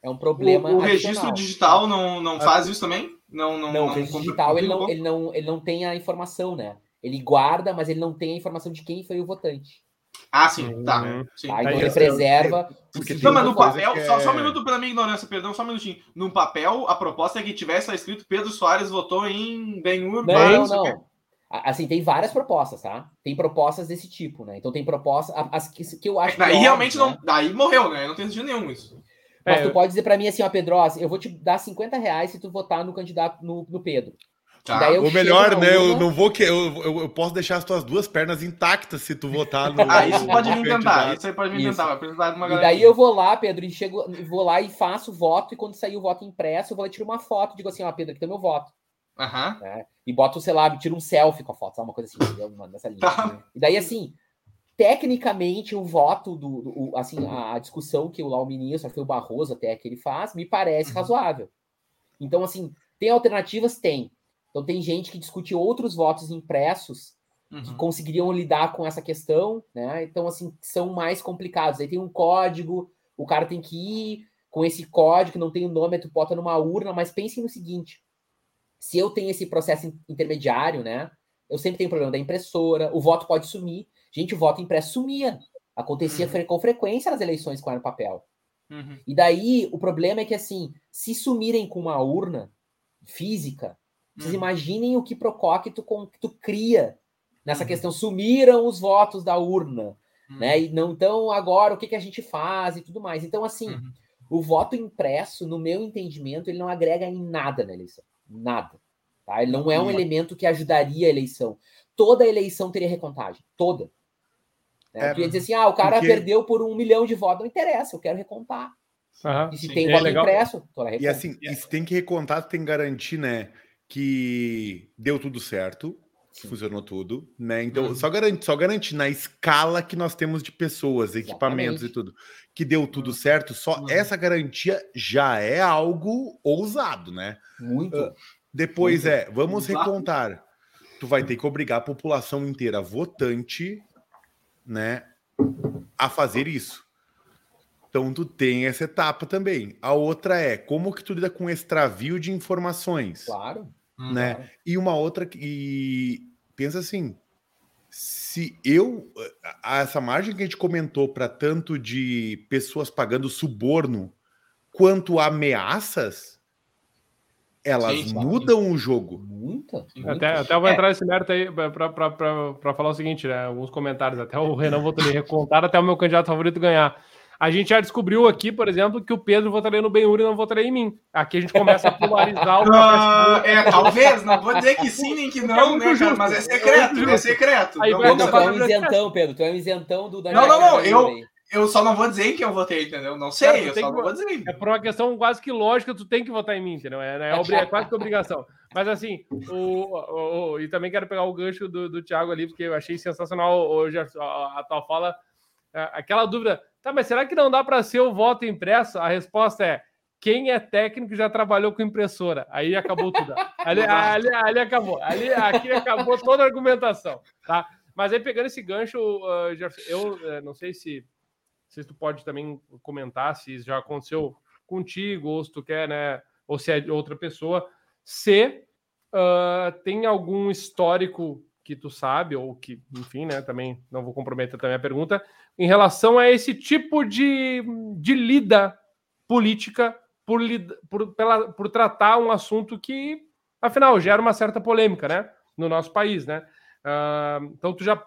é um problema. O, o registro digital não, não faz isso também? Não, não, não, não o registro digital ele não, ele, não, ele não tem a informação, né? Ele guarda, mas ele não tem a informação de quem foi o votante. Ah, sim, tá. Uhum. Sim. Tá, então ele preserva. Não, mas no papel, é... só, só, um minuto pela minha ignorância, perdão, só um minutinho. No papel, a proposta é que tivesse escrito Pedro Soares votou em Benhur. Não, não. não. Assim, tem várias propostas, tá? Tem propostas desse tipo, né? Então tem propostas. As que, que eu acho. Daí que realmente óbvio, não. Né? Daí morreu, né? Não tem sentido nenhum isso. Mas é, tu pode dizer para mim assim, ó, Pedro, eu vou te dar 50 reais se tu votar no candidato no, no Pedro. Tá. Ou melhor, né? Eu não vou que eu, eu, eu, posso deixar as tuas duas pernas intactas se tu votar no. [LAUGHS] ah, isso pode me inventar. Isso aí pode me inventar. Vai precisar de uma galera. E daí eu vou lá, Pedro, e chego, vou lá e faço o voto. E quando sair o voto impresso, eu vou lá tirar uma foto. Digo assim, ó, Pedro, aqui tem meu voto. Uhum. Né? E boto, sei lá, tiro um selfie com a foto, sabe? Uma coisa assim, nessa linha. Tá. E daí, assim, tecnicamente, o voto do, do assim, a, a, discussão que o lá o ministro, foi o Barroso até que ele faz, me parece uhum. razoável. Então, assim, tem alternativas? Tem. Então tem gente que discute outros votos impressos uhum. que conseguiriam lidar com essa questão, né? Então, assim, são mais complicados. Aí tem um código, o cara tem que ir com esse código, não tem o nome, tu bota numa urna, mas pensem no seguinte: se eu tenho esse processo intermediário, né? Eu sempre tenho problema da impressora, o voto pode sumir. Gente, o voto impresso sumia. Acontecia uhum. com frequência nas eleições com era papel. Uhum. E daí o problema é que assim, se sumirem com uma urna física, vocês uhum. imaginem o que procoque tu, tu cria nessa uhum. questão. Sumiram os votos da urna, uhum. né? E não, então agora o que, que a gente faz e tudo mais. Então, assim, uhum. o voto impresso, no meu entendimento, ele não agrega em nada na eleição. Nada. Tá? Ele não é um uhum. elemento que ajudaria a eleição. Toda eleição teria recontagem. Toda. Né? É, tu ia dizer assim: ah, o cara porque... perdeu por um milhão de votos. Não interessa, eu quero recontar. Uhum, e se sim. tem é voto legal. impresso, E assim, e se tem que recontar, tu tem que garantir, né? Que deu tudo certo, Sim. funcionou tudo, né? Então, uhum. só garante, só garante na escala que nós temos de pessoas, Exatamente. equipamentos e tudo, que deu tudo uhum. certo, só uhum. essa garantia já é algo ousado, né? Muito. Uh, depois Muito. é, vamos recontar. Tu vai ter que obrigar a população inteira votante, né, a fazer isso. Então tu tem essa etapa também. A outra é como que tu lida com extravio de informações. Claro. Né? E uma outra e pensa assim, se eu essa margem que a gente comentou para tanto de pessoas pagando suborno quanto ameaças, elas Sim, mudam o jogo. Muita. Até, até eu vou é. entrar nesse mérito aí para falar o seguinte, né? Alguns comentários. Até o Renan voltou a recontar até o meu candidato favorito ganhar. A gente já descobriu aqui, por exemplo, que o Pedro votaria no Benhur e não votaria em mim. Aqui a gente começa a polarizar o [LAUGHS] uh, É, talvez, não vou dizer que sim nem que não, é né, cara? Mas é secreto, é secreto. Aí, não, tu é um isentão, Pedro, tu é um isentão do Não, não, não, eu, eu só não vou dizer em quem eu votei, entendeu? Não sei, é, eu só que, não vou dizer. É por uma questão quase que lógica, tu tem que votar em mim, entendeu? É, é, é quase que obrigação. Mas assim, o, o, o, e também quero pegar o gancho do, do Thiago ali, porque eu achei sensacional hoje a, a, a tua fala. É, aquela dúvida, Tá, mas será que não dá para ser o voto impresso? A resposta é: quem é técnico já trabalhou com impressora. Aí acabou tudo. Ali, ali, ali acabou. Ali, aqui acabou toda a argumentação. Tá? Mas aí, pegando esse gancho, uh, eu uh, não sei se, se tu pode também comentar se já aconteceu contigo, ou se tu quer, né? Ou se é outra pessoa, se uh, tem algum histórico que tu sabe, ou que, enfim, né? Também não vou comprometer também a pergunta, em relação a esse tipo de, de lida política por, por, pela, por tratar um assunto que, afinal, gera uma certa polêmica, né? No nosso país, né? Uh, então, tu já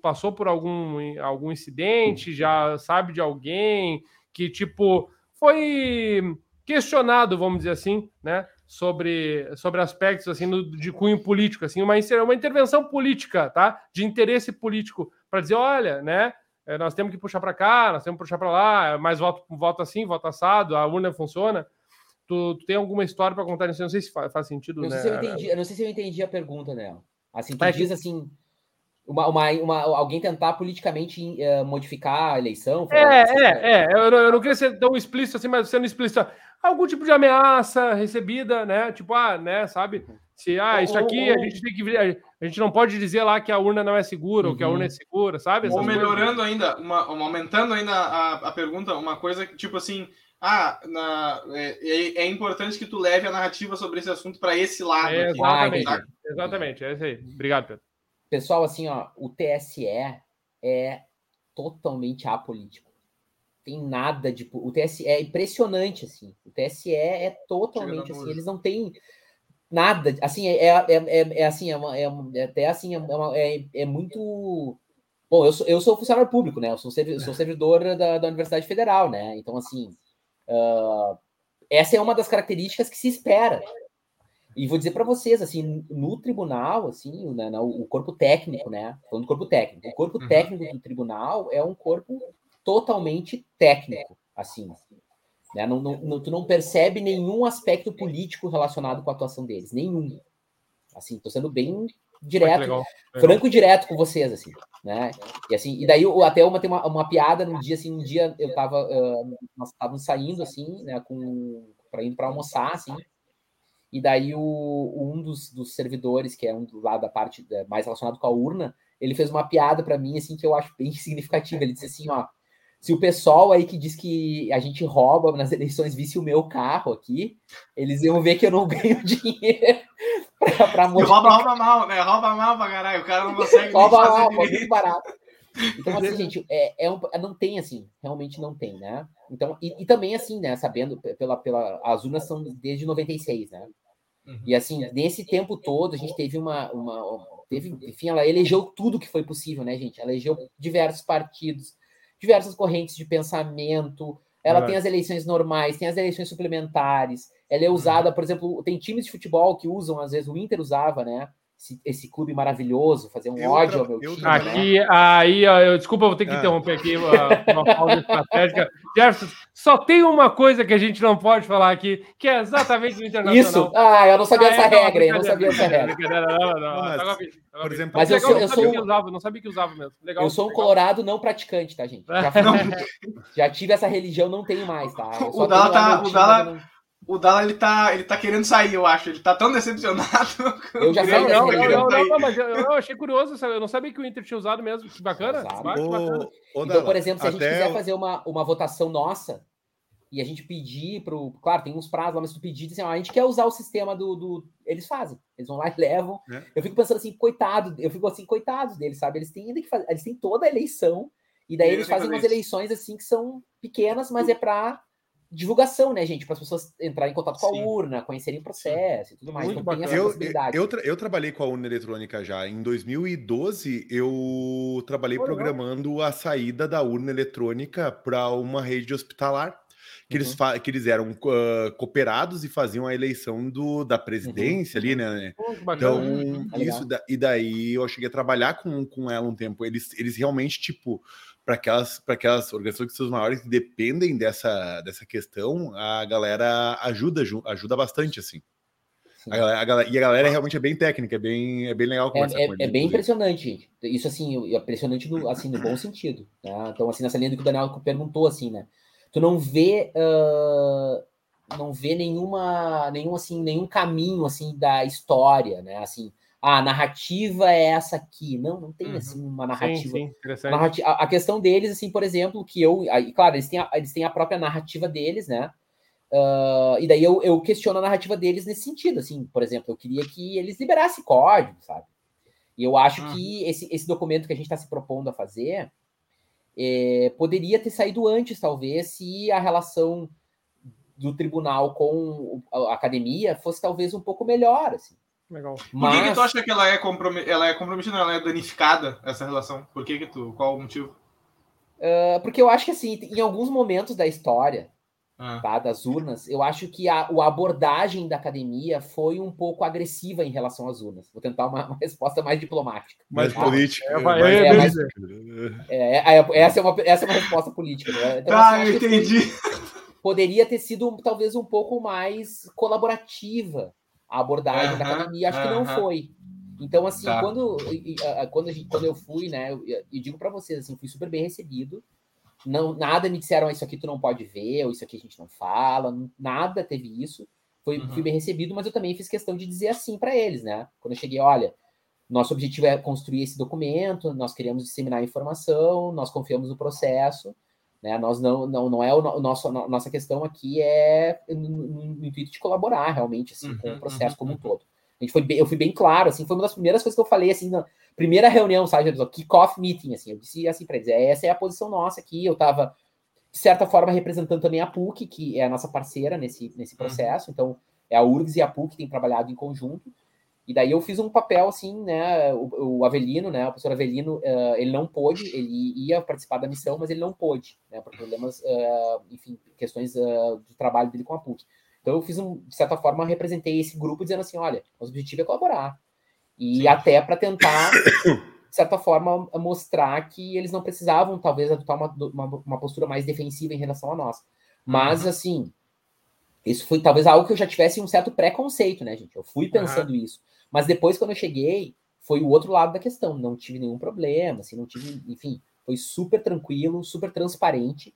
passou por algum, algum incidente, já sabe de alguém que, tipo, foi questionado, vamos dizer assim, né? Sobre, sobre aspectos assim no, de cunho político, assim, uma, uma intervenção política, tá? De interesse político, para dizer, olha, né? É, nós temos que puxar para cá, nós temos que puxar para lá, é mais voto, voto assim, voto assado, a urna funciona. Tu, tu tem alguma história para contar nisso? Não sei se faz, faz sentido, não né? Sei se eu entendi, eu não sei se eu entendi a pergunta, né? Assim, tu é diz que... assim, uma, uma, uma, alguém tentar politicamente uh, modificar a eleição. É, é, é. Eu eu não queria ser tão explícito assim, mas sendo explícito. Algum tipo de ameaça recebida, né? Tipo, ah, né, sabe? Se, ah, isso aqui a gente tem que. A gente não pode dizer lá que a urna não é segura uhum. ou que a urna é uhum. segura, sabe? Essas ou melhorando coisas. ainda, uma, uma, aumentando ainda a, a pergunta, uma coisa que, tipo assim, ah, na, é, é, é, importante que tu leve a narrativa sobre esse assunto para esse lado. É, exatamente, aqui, tá? exatamente, é isso aí. Obrigado, Pedro. Pessoal, assim, ó, o TSE é totalmente apolítico. Tem nada de. O TSE é impressionante, assim. O TSE é totalmente assim. Eles não têm nada. Assim, é, é, é, é assim, é, uma, é, até assim, é, uma, é, é muito. Bom, eu sou, eu sou funcionário público, né? Eu sou, servidor, sou servidor da, da Universidade Federal, né? Então, assim, uh, essa é uma das características que se espera e vou dizer para vocês, assim, no tribunal, assim, né, o corpo técnico, né? Falando do corpo técnico. O corpo uhum. técnico do tribunal é um corpo totalmente técnico, assim. Né? Não, não, tu não percebe nenhum aspecto político relacionado com a atuação deles. Nenhum. Assim, tô sendo bem direto, legal, legal. franco e direto com vocês, assim, né? E assim, e daí até uma tem uma, uma piada num dia, assim, um dia eu tava, uh, nós estávamos saindo, assim, né, com, para ir para almoçar, assim, e daí o, um dos, dos, servidores, que é um lado da parte é, mais relacionado com a urna, ele fez uma piada para mim, assim, que eu acho bem [LAUGHS] significativa. Ele disse assim, ó, se o pessoal aí que diz que a gente rouba nas eleições visse o meu carro aqui, eles iam ver que eu não [LAUGHS] ganho dinheiro [LAUGHS] pra, pra mostrar. Rouba, rouba mal, né? Rouba mal pra caralho. O cara não consegue rouba mal, muito barato. Então, assim, [LAUGHS] gente, é, é um, não tem, assim, realmente não tem, né? Então, e, e, também, assim, né, sabendo, pela, pela, as urnas são desde 96, né? Uhum. E assim, nesse tempo todo, a gente teve uma, uma. Teve, enfim, ela elegeu tudo que foi possível, né, gente? Ela elegeu diversos partidos, diversas correntes de pensamento. Ela tem as eleições normais, tem as eleições suplementares. Ela é uhum. usada, por exemplo, tem times de futebol que usam, às vezes o Inter usava, né? Esse, esse, clube maravilhoso, fazer um eu ódio ao meu time. Né? Aqui, aí, ó, eu, desculpa, vou ter que ah. interromper aqui uma, uma pausa estratégica. [LAUGHS] Jefferson, só tem uma coisa que a gente não pode falar aqui, que é exatamente o internacional. Isso, ah, eu não sabia ah, essa é, regra, eu não sabia essa regra. Não, não, por exemplo, mas eu, sou, eu sou, que usava, não sabia que usava mesmo. Legal, eu sou um legal. colorado não praticante, tá, gente? Já, [LAUGHS] já, tive essa religião, não tenho mais, tá? O Dala tá. O Dala, o Dala ele tá, ele tá querendo sair, eu acho. Ele tá tão decepcionado. [LAUGHS] Eu já sei, não, não, não, não, não, mas eu, eu, achei curioso, eu não sabia que o Inter tinha usado mesmo. Que bacana. bacana. então, por exemplo, se a gente quiser fazer uma, uma votação nossa e a gente pedir pro. Claro, tem uns prazos lá, mas tu pedir assim, ó, a gente quer usar o sistema do. do... Eles fazem. Eles vão lá e levam. É. Eu fico pensando assim, coitado, eu fico assim, coitados deles, sabe? Eles têm que fazer, eles têm toda a eleição. E daí eles fazem umas eleições assim que são pequenas, mas é para divulgação, né, gente? Para as pessoas entrarem em contato com a urna, conhecerem o processo Sim. e tudo mais. Muito então, eu, eu, eu, eu, trabalhei com a urna eletrônica já. Em 2012, eu trabalhei programando a saída da urna eletrônica para uma rede hospitalar. Que, uhum. eles, que eles eram uh, cooperados e faziam a eleição do, da presidência uhum. ali, né? então, uhum. isso, da, e daí eu cheguei a trabalhar com, com ela um tempo. Eles, eles realmente, tipo, para aquelas, aquelas organizações que são maiores que dependem dessa, dessa questão, a galera ajuda, ajuda bastante, assim. A galera, a galera, e a galera realmente é bem técnica, é bem, é bem legal é, conversar é, é, com É bem impressionante. Isso, assim, é impressionante no, assim, no bom sentido. Tá? Então, assim, nessa linha do que o Daniel perguntou, assim, né? Tu não vê... Uh, não vê nenhuma, nenhum, assim, nenhum caminho, assim, da história, né? Assim, a narrativa é essa aqui. Não, não tem uhum. assim uma narrativa. Sim, sim, narrativa. A, a, questão deles, assim, por exemplo, que eu. Aí, claro, eles têm, a, eles têm a própria narrativa deles, né? Uh, e daí eu, eu questiono a narrativa deles nesse sentido, assim, por exemplo, eu queria que eles liberassem código, sabe? E eu acho uhum. que esse, esse documento que a gente está se propondo a fazer é, poderia ter saído antes, talvez, se a relação do tribunal com a academia fosse talvez um pouco melhor, assim. Legal. Por que, que tu acha que ela é, comprom... ela é comprometida, ela é danificada, essa relação? Por que que tu... Qual o motivo? Uh, porque eu acho que, assim, em alguns momentos da história, ah. tá, das urnas, eu acho que a, a abordagem da academia foi um pouco agressiva em relação às urnas. Vou tentar uma, uma resposta mais diplomática. Mais tá? política. É, mais, é, é, mais, é, é, essa, é uma, essa é uma resposta política. Né? Então, ah, assim, eu entendi. Poderia ter sido talvez um pouco mais colaborativa a abordagem uh -huh, da academia, acho uh -huh. que não foi. Então, assim, tá. quando, quando, gente, quando eu fui, né, eu, eu digo para vocês, assim, fui super bem recebido. Não, nada me disseram, isso aqui tu não pode ver, ou isso aqui a gente não fala, nada teve isso. Foi, uhum. Fui bem recebido, mas eu também fiz questão de dizer assim para eles, né? Quando eu cheguei, olha, nosso objetivo é construir esse documento, nós queremos disseminar informação, nós confiamos no processo, né? Nós não, não, não é o, o nosso, a nossa questão aqui é no, intuito de colaborar realmente assim, uhum, com o uhum, processo uhum, como um todo. A gente foi bem, eu fui bem claro, assim, foi uma das primeiras coisas que eu falei assim na primeira reunião, sabe, kick-off meeting, assim, eu disse assim para eles, é, essa é a posição nossa aqui, eu estava de certa forma representando também a PUC, que é a nossa parceira nesse, nesse uhum. processo, então é a URGS e a PUC que têm trabalhado em conjunto. E daí eu fiz um papel assim, né? O, o Avelino, né? O professor Avelino, uh, ele não pôde, ele ia participar da missão, mas ele não pôde, né? Por problemas, uh, enfim, questões uh, do trabalho dele com a PUC. Então eu fiz um, de certa forma, representei esse grupo dizendo assim, olha, o objetivo é colaborar. E Sim. até para tentar, de certa forma, mostrar que eles não precisavam, talvez, adotar uma, uma, uma postura mais defensiva em relação a nós. Mas, uhum. assim, isso foi talvez algo que eu já tivesse um certo preconceito, né, gente? Eu fui pensando uhum. isso. Mas depois, quando eu cheguei, foi o outro lado da questão. Não tive nenhum problema, assim, não tive, enfim, foi super tranquilo, super transparente,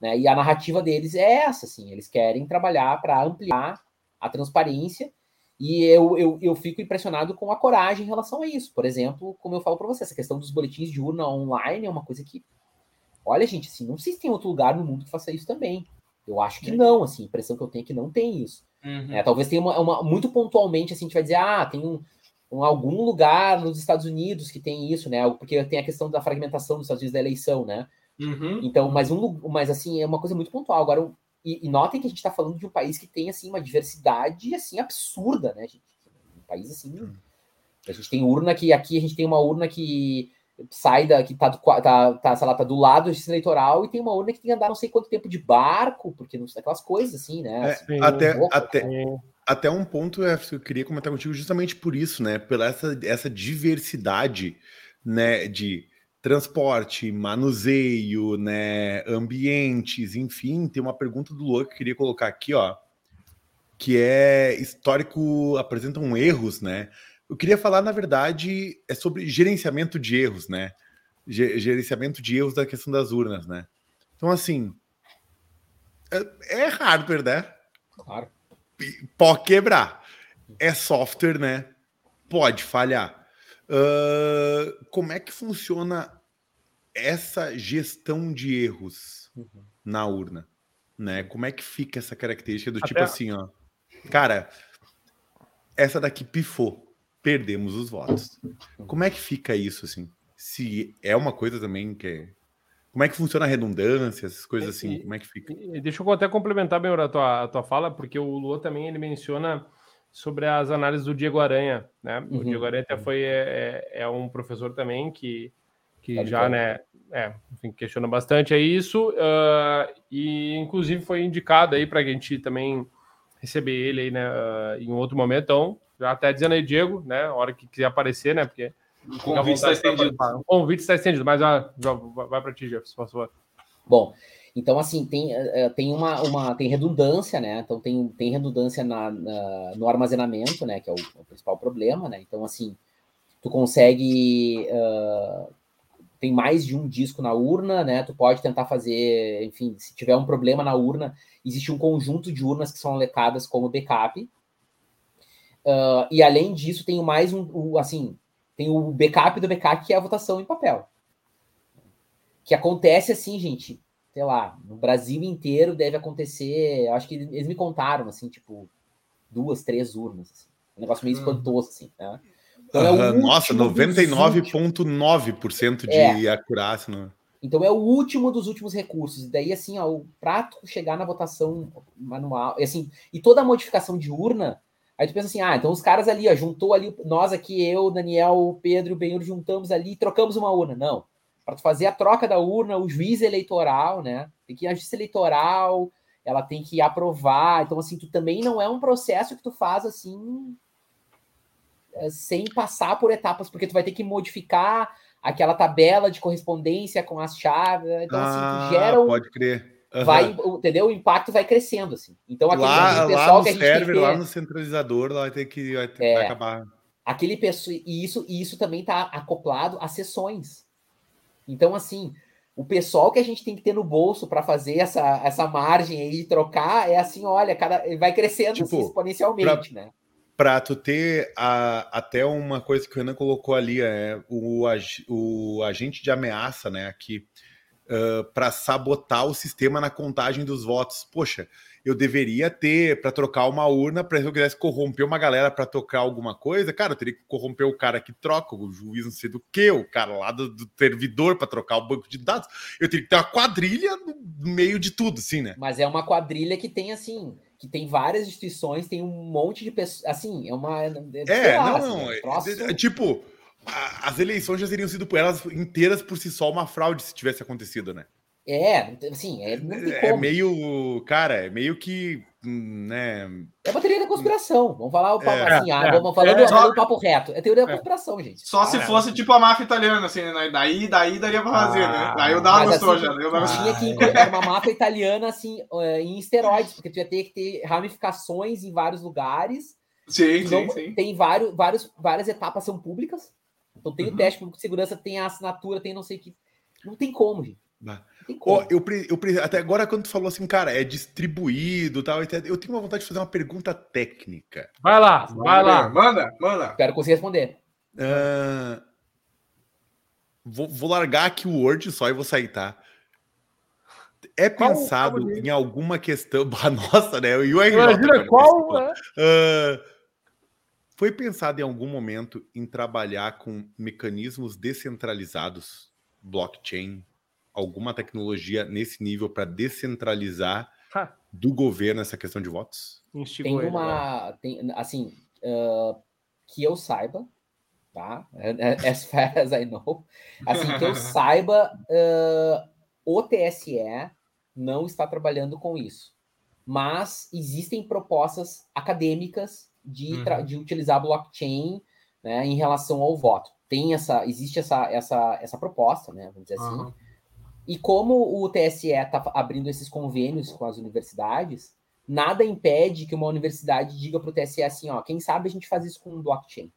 né? E a narrativa deles é essa, assim, eles querem trabalhar para ampliar a transparência. E eu, eu, eu fico impressionado com a coragem em relação a isso. Por exemplo, como eu falo para você, essa questão dos boletins de urna online é uma coisa que, olha, gente, assim, não sei se tem outro lugar no mundo que faça isso também. Eu acho que não, assim, a impressão que eu tenho é que não tem isso. Uhum. É, talvez tenha uma, uma, muito pontualmente, assim, a gente vai dizer, ah, tem um, um, algum lugar nos Estados Unidos que tem isso, né? Porque tem a questão da fragmentação dos Estados Unidos da eleição, né? Uhum. Então, mas um, mas assim, é uma coisa muito pontual. Agora, e, e notem que a gente está falando de um país que tem assim uma diversidade assim absurda, né, gente? Um país assim, a gente tem urna que aqui a gente tem uma urna que sai da que tá, do, tá, tá, sei lá, tá do lado do eleitoral e tem uma urna que tem que andar não sei quanto tempo de barco, porque não sei aquelas coisas assim, né? É, assim, até, louco, até, até um ponto eu queria comentar contigo justamente por isso, né? Pela essa, essa diversidade, né, de transporte, manuseio, né, ambientes, enfim, tem uma pergunta do Luan que eu queria colocar aqui, ó, que é histórico apresentam erros, né? Eu queria falar, na verdade, é sobre gerenciamento de erros, né? Gerenciamento de erros da questão das urnas, né? Então, assim, é, é hardware, né? Claro. Pode quebrar. É software, né? Pode falhar. Uh, como é que funciona essa gestão de erros uhum. na urna? Né? Como é que fica essa característica do Até... tipo assim, ó, cara, essa daqui pifou perdemos os votos. Como é que fica isso, assim? Se é uma coisa também que é... Como é que funciona a redundância, essas coisas assim? Como é que fica? Deixa eu até complementar bem a tua, a tua fala, porque o Lua também ele menciona sobre as análises do Diego Aranha, né? Uhum. O Diego Aranha até foi é, é, é um professor também que, que tá já, né, é, enfim, questiona bastante é isso, uh, e inclusive foi indicado aí para a gente também receber ele aí, né, uh, em outro momento, então já até dizendo aí, Diego, né? A hora que quiser aparecer, né? Porque. O convite está estendido. O convite está estendido, mas ah, vai para ti, Jefferson, por favor. Bom, então, assim, tem, eh, eh, tem uma, uma tem redundância, né? Então, tem, tem redundância na, na no armazenamento, né? Que é o, o, principal problema, né? Então, assim, tu consegue. Uh, tem mais de um disco na urna, né? Tu pode tentar fazer, enfim, se tiver um problema na urna, existe um conjunto de urnas que são alocadas como backup, Uh, e além disso, tem mais um, um, assim, tem o backup do backup, que é a votação em papel. Que acontece assim, gente, sei lá, no Brasil inteiro deve acontecer, acho que eles me contaram, assim, tipo, duas, três urnas. Assim, um negócio meio espantoso, assim, né? Então, uhum, é Nossa, 99,9% de é. acurácia. No... Então é o último dos últimos recursos. E daí, assim, ó, o prato chegar na votação manual, e assim, e toda a modificação de urna Aí tu pensa assim, ah, então os caras ali, ó, juntou ali, nós aqui, eu, Daniel, Pedro o Benhur, juntamos ali e trocamos uma urna. Não. Para tu fazer a troca da urna, o juiz eleitoral, né? Tem que ir a justiça eleitoral, ela tem que aprovar. Então, assim, tu também não é um processo que tu faz assim é, sem passar por etapas, porque tu vai ter que modificar aquela tabela de correspondência com as chaves. Então, ah, assim, tu ah, gera um, pode crer Uhum. vai, entendeu? O impacto vai crescendo, assim. Então, aquele lá, pessoal lá no que a gente server, lá no centralizador, lá vai ter que, vai ter, é. vai acabar. aquele pessoa e isso e isso também está acoplado a sessões. Então assim, o pessoal que a gente tem que ter no bolso para fazer essa, essa margem aí de trocar é assim, olha, cada vai crescendo tipo, assim, exponencialmente, pra, né? Para tu ter a, até uma coisa que o Renan colocou ali, é o, o agente de ameaça, né, aqui, uh, para sabotar o sistema na contagem dos votos. Poxa, eu deveria ter para trocar uma urna para se eu quisesse corromper uma galera para tocar alguma coisa, cara, eu teria que corromper o cara que troca, o juiz não sei do que, o cara lá do, do servidor para trocar o banco de dados. Eu teria que ter uma quadrilha no meio de tudo, assim, né? Mas é uma quadrilha que tem assim, que tem várias instituições, tem um monte de pessoas, assim, é uma é, lá, não, assim, não, é, é, tipo as eleições já teriam sido elas inteiras por si só uma fraude se tivesse acontecido, né? É, assim, é, é, é meio, cara, é meio que, né? É uma teoria da conspiração. Vamos falar o papo é, assim, ah, é, vamos falando é, só, o papo reto. É teoria da é. conspiração, gente. Só se fosse tipo a máfia italiana, assim, né? Daí, daí daria pra fazer, né? ah, né? Daí eu dava gostou assim, já. Eu dava... Tinha que incluir uma máfia italiana, assim, eh, em esteroides, porque tu ia ter que ter ramificações em vários lugares. Sim, sim, sim. Tem vários, vários, várias etapas são públicas. Então tem uhum. o teste público de segurança, tem a assinatura, tem não sei o que. Não tem como, gente. Oh, eu, eu, até agora, quando tu falou assim, cara, é distribuído tal, eu tenho uma vontade de fazer uma pergunta técnica. Vai lá, vai lá. Manda, manda. Quero conseguir responder. Uh, vou, vou, largar aqui o Word só e vou sair, tá? É pensado qual, qual em alguma questão. [LAUGHS] Nossa, né? O URJ, Imagina qual. Uh, foi pensado em algum momento em trabalhar com mecanismos descentralizados, blockchain, alguma tecnologia nesse nível para descentralizar ha. do governo essa questão de votos? tem uma, tem, assim, uh, que eu saiba, tá? [LAUGHS] As far as I know, assim que eu saiba, uh, o TSE não está trabalhando com isso, mas existem propostas acadêmicas de, uhum. de utilizar blockchain né, em relação ao voto. Tem essa, existe essa, essa, essa proposta, né? Vamos dizer assim. Uhum. E como o TSE está abrindo esses convênios com as universidades, nada impede que uma universidade diga para o TSE assim, ó, quem sabe a gente faz isso com blockchain.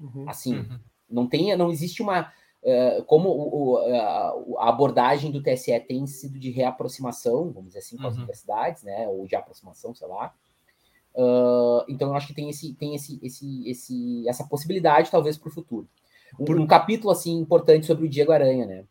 Uhum, assim, uhum. não tem, não existe uma uh, como o, o, a abordagem do TSE tem sido de reaproximação, vamos dizer assim, com as uhum. universidades, né, ou de aproximação, sei lá. Uh, então eu acho que tem esse, tem esse, esse, esse, essa possibilidade talvez para o futuro. Um, Por... um capítulo assim importante sobre o Diego Aranha, né?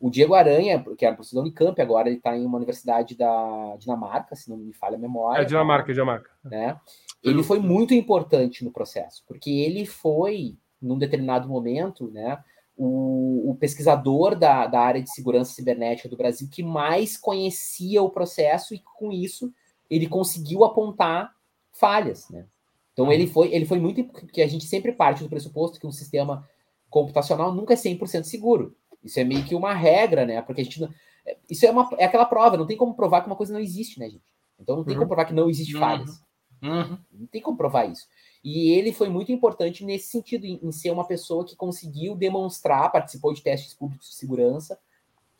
O Diego Aranha, que é professor da Unicamp, agora ele está em uma universidade da Dinamarca, se não me falha a memória. É Dinamarca, é Dinamarca. Né? Ele foi muito importante no processo, porque ele foi, num determinado momento, né, o, o pesquisador da, da área de segurança cibernética do Brasil que mais conhecia o processo e, com isso, ele conseguiu apontar falhas. Né? Então, ele foi, ele foi muito. Porque a gente sempre parte do pressuposto que um sistema computacional nunca é 100% seguro. Isso é meio que uma regra, né? Porque a gente não... É, isso é, uma, é aquela prova, não tem como provar que uma coisa não existe, né, gente? Então não tem uhum. como provar que não existe falhas. Uhum. Não tem como provar isso. E ele foi muito importante nesse sentido, em, em, ser uma pessoa que conseguiu demonstrar, participou de testes públicos de segurança,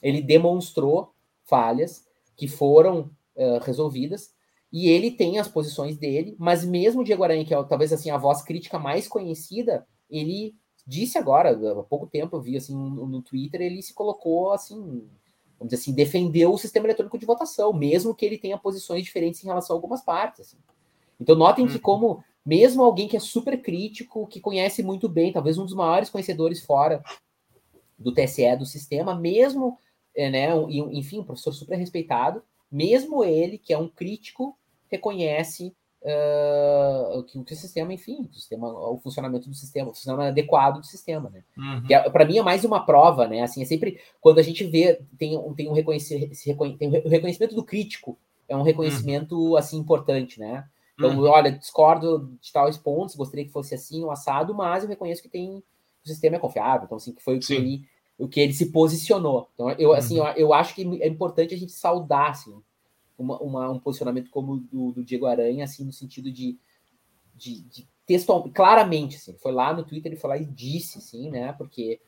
ele demonstrou falhas que foram uh, resolvidas, e ele tem as posições dele, mas mesmo o Diego Aranha, que é talvez assim a voz crítica mais conhecida, ele disse agora, há pouco tempo eu vi assim no, Twitter, ele se colocou assim, vamos dizer assim, defendeu o sistema eletrônico de votação, mesmo que ele tenha posições diferentes em relação a algumas partes. Assim. Então notem que uhum. como mesmo alguém que é super crítico, que conhece muito bem, talvez um dos maiores conhecedores fora do TSE do sistema, mesmo, é, né, enfim, um professor super respeitado, mesmo ele, que é um crítico, reconhece uh, que, que, o sistema, enfim, o, sistema, o funcionamento do sistema, o funcionamento adequado do sistema, né? Uhum. É, para mim é mais uma prova, né? Assim, é sempre quando a gente vê tem, tem um reconhecimento, tem o reconhecimento do crítico é um reconhecimento uhum. assim importante, né? Então, uhum. olha, discordo de tais pontos, gostaria que fosse assim, o um assado, mas eu reconheço que tem o sistema é confiável, então assim que foi o que ele o que ele se posicionou. Então, eu assim, eu, eu acho que é importante a gente saudar assim, uma, uma, um posicionamento como o do, do, Diego Aranha, assim, no sentido de, de, de textual, claramente, assim, foi lá no Twitter, ele foi lá e disse, assim, né, porque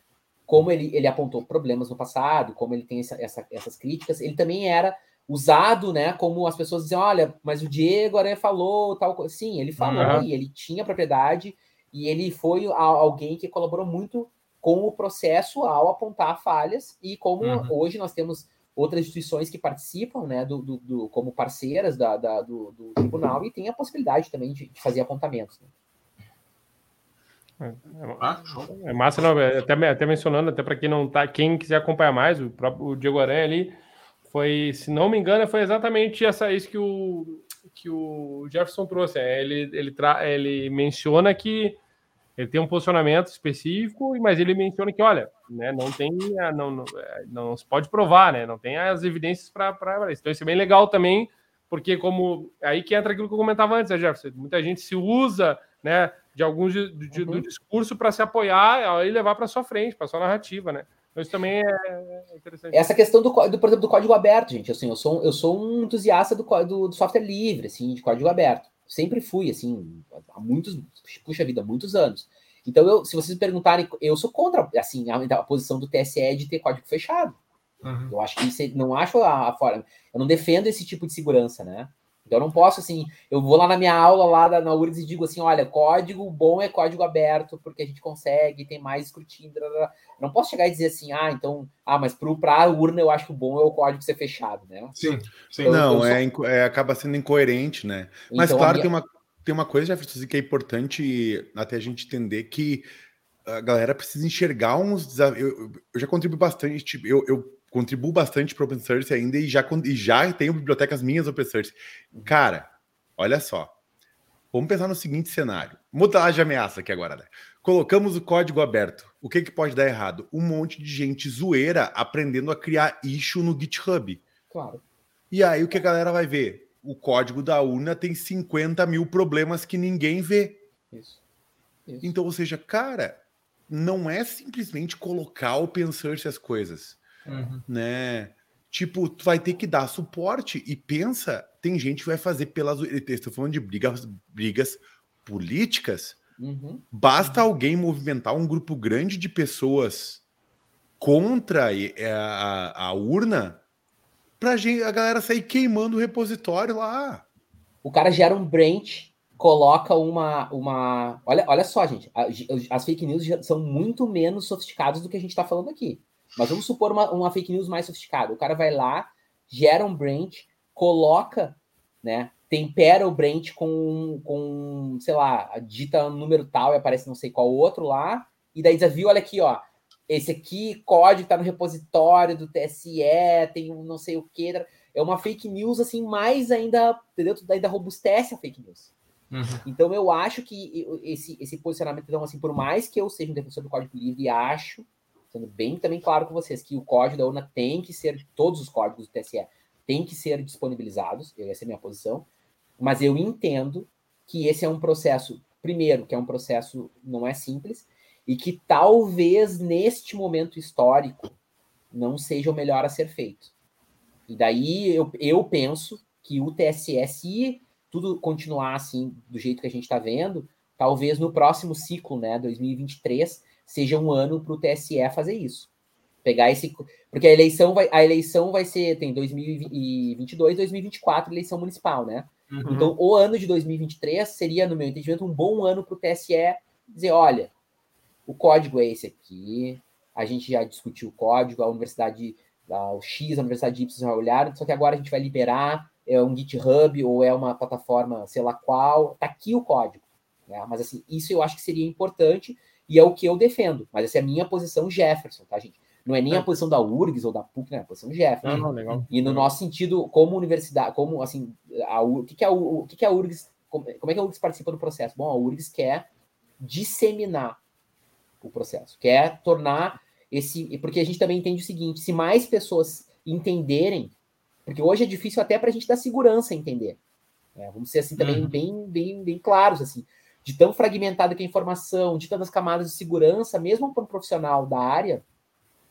como ele, ele apontou problemas no passado, como ele tem essa, essa, essas críticas, ele também era usado, né, como as pessoas diziam, olha, mas o Diego Aranha falou tal coisa. Sim, ele falou uhum. e ele tinha propriedade e ele foi alguém que colaborou muito com o processo ao apontar falhas, e como uhum. hoje nós temos outras instituições que participam, né, do, do, do como parceiras da, da do, do, tribunal, e tem a possibilidade também de, de fazer apontamentos. Né? É, é, é massa, não, é, até, até mencionando, até para quem não tá, quem quiser acompanhar mais, o próprio o Diego Aranha ali foi, se não me engano, foi exatamente essa isso que o que o Jefferson trouxe. É, ele ele, tra, ele menciona que ele tem um posicionamento específico, mas ele menciona que, olha, né, não tem, não, não, não se pode provar, né, não tem as evidências para isso. Então isso é bem legal também, porque como aí que entra aquilo que eu comentava antes, né, Jefferson? Muita gente se usa, né, de alguns de, de, uhum. do discurso para se apoiar e levar para sua frente, para sua narrativa, né? Então, isso também é interessante. Essa questão do, do, por exemplo, do código aberto, gente, assim, eu sou, eu sou um entusiasta do, do, do software livre, assim, de código aberto. Sempre fui, assim, há muitos, puxa vida, muitos anos. Então, eu, se vocês perguntarem, eu sou contra, assim, a, a posição do TSE de ter código fechado. Uhum. Eu acho que isso, não acho a, a forma, eu não defendo esse tipo de segurança, né? Então eu não posso assim, eu vou lá na minha aula lá da, na URGS e digo assim, olha, código bom é código aberto, porque a gente consegue, tem mais escrutínio. Blá, blá. Não posso chegar e dizer assim, ah, então, ah, mas para a urna eu acho que o bom é o código ser fechado, né? Sim, sim. Então, não, sou... é, é, acaba sendo incoerente, né? Mas então, claro, minha... tem, uma, tem uma coisa, Jefferson, que é importante até a gente entender que a galera precisa enxergar uns desafios. Eu, eu já contribuí bastante, tipo, eu, eu contribuo bastante para o open source ainda e já, e já tenho bibliotecas minhas open source. Cara, olha só. Vamos pensar no seguinte cenário. Mudar de ameaça aqui agora, né? Colocamos o código aberto. O que, que pode dar errado? Um monte de gente zoeira aprendendo a criar issue no GitHub. Claro. E aí o que a galera vai ver? O código da urna tem 50 mil problemas que ninguém vê. Isso. Isso. Então, ou seja, cara, não é simplesmente colocar open source as coisas uhum. né? Tipo, tu vai ter que dar suporte e pensa, tem gente que vai fazer pelas. Estou falando de brigas, brigas políticas. Uhum. Basta alguém movimentar um grupo grande de pessoas contra a, a urna pra gente, a galera sair queimando o repositório lá. O cara gera um branch, coloca uma. uma... Olha, olha só, gente. As fake news são muito menos sofisticadas do que a gente está falando aqui. Mas vamos supor uma, uma fake news mais sofisticada. O cara vai lá, gera um branch, coloca, né? Tempera o branch com, com sei lá, digita um número tal e aparece não sei qual outro lá. E daí viu, olha aqui, ó. Esse aqui, código tá no repositório do TSE, tem um não sei o que. É uma fake news, assim, mais ainda, entendeu? Ainda robustece a fake news. Uhum. Então eu acho que esse, esse posicionamento, então, assim, por mais que eu seja um defensor do código livre, acho sendo bem também claro com vocês que o código da urna tem que ser, todos os códigos do TSE têm que ser disponibilizados, essa é a minha posição, mas eu entendo que esse é um processo, primeiro, que é um processo não é simples, e que talvez neste momento histórico não seja o melhor a ser feito. E daí eu, eu penso que o TSE, se tudo continuar assim, do jeito que a gente está vendo, talvez no próximo ciclo, né, 2023, seja um ano para o TSE fazer isso. Pegar esse. Porque a eleição vai, a eleição vai ser. Tem 2022, 2024, eleição municipal, né? Uhum. Então, o ano de 2023 seria, no meu entendimento, um bom ano para o TSE dizer: olha, o código é esse aqui, a gente já discutiu o código, a universidade, a, X, a universidade Y já olharam, só que agora a gente vai liberar é um GitHub ou é uma plataforma, sei lá qual, tá aqui o código. Né? Mas assim, isso eu acho que seria importante e é o que eu defendo. Mas essa é a minha posição Jefferson, tá, gente? Não é nem a é. posição da URGS ou da PUC, né? É a posição Jefferson. Não, não, legal. E no nosso sentido, como universidade, como assim, a, o que, que, é, o, que, que a URGS, como, como é que a URGS participa do processo? Bom, a URGS quer disseminar o processo, quer tornar esse. Porque a gente também entende o seguinte: se mais pessoas entenderem, porque hoje é difícil até para a gente dar segurança a entender. Né? Vamos ser assim também uhum. bem, bem, bem claros assim de tão fragmentada que é a informação, de tantas camadas de segurança, mesmo para um profissional da área,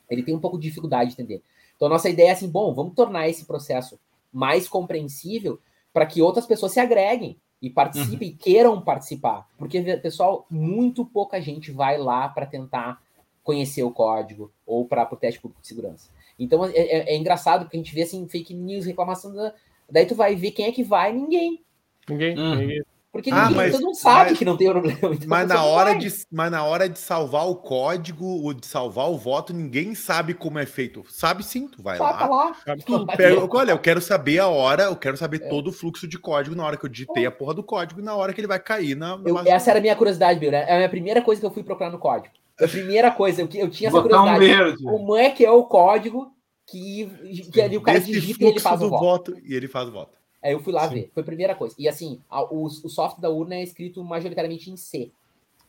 ele tem um pouco de dificuldade de entender. Então, a nossa ideia é assim, bom, vamos tornar esse processo mais compreensível para que outras pessoas se agreguem e participem, uhum. queiram participar. Porque, pessoal, muito pouca gente vai lá para tentar conhecer o código ou para o teste público de segurança. Então, é, é, é, engraçado porque a gente vê assim, fake news, reclamação da... Daí tu vai ver quem é que vai, ninguém. Ninguém, hum. ninguém. Porque ah, ninguém, mas, todo mundo sabe mas, que não tem problema. [LAUGHS] Então mas, na hora de, mas na hora de salvar o código, ou de salvar o voto, ninguém sabe como é feito. Sabe sim, tu vai lá. lá. Tu pega, olha, eu quero saber a hora, eu quero saber é. todo o fluxo de código na hora que eu digitei a porra do código e na hora que ele vai cair na. Eu, essa era a minha curiosidade, Bill, né? É a minha primeira coisa que eu fui procurar no código. A primeira coisa, eu, eu tinha essa curiosidade. Um como é que é o código que, que ali o cara digita e ele faz o voto. voto. E ele faz o voto. Aí eu fui lá Sim. ver. Foi a primeira coisa. E assim, a, o, o software da urna é escrito majoritariamente em C.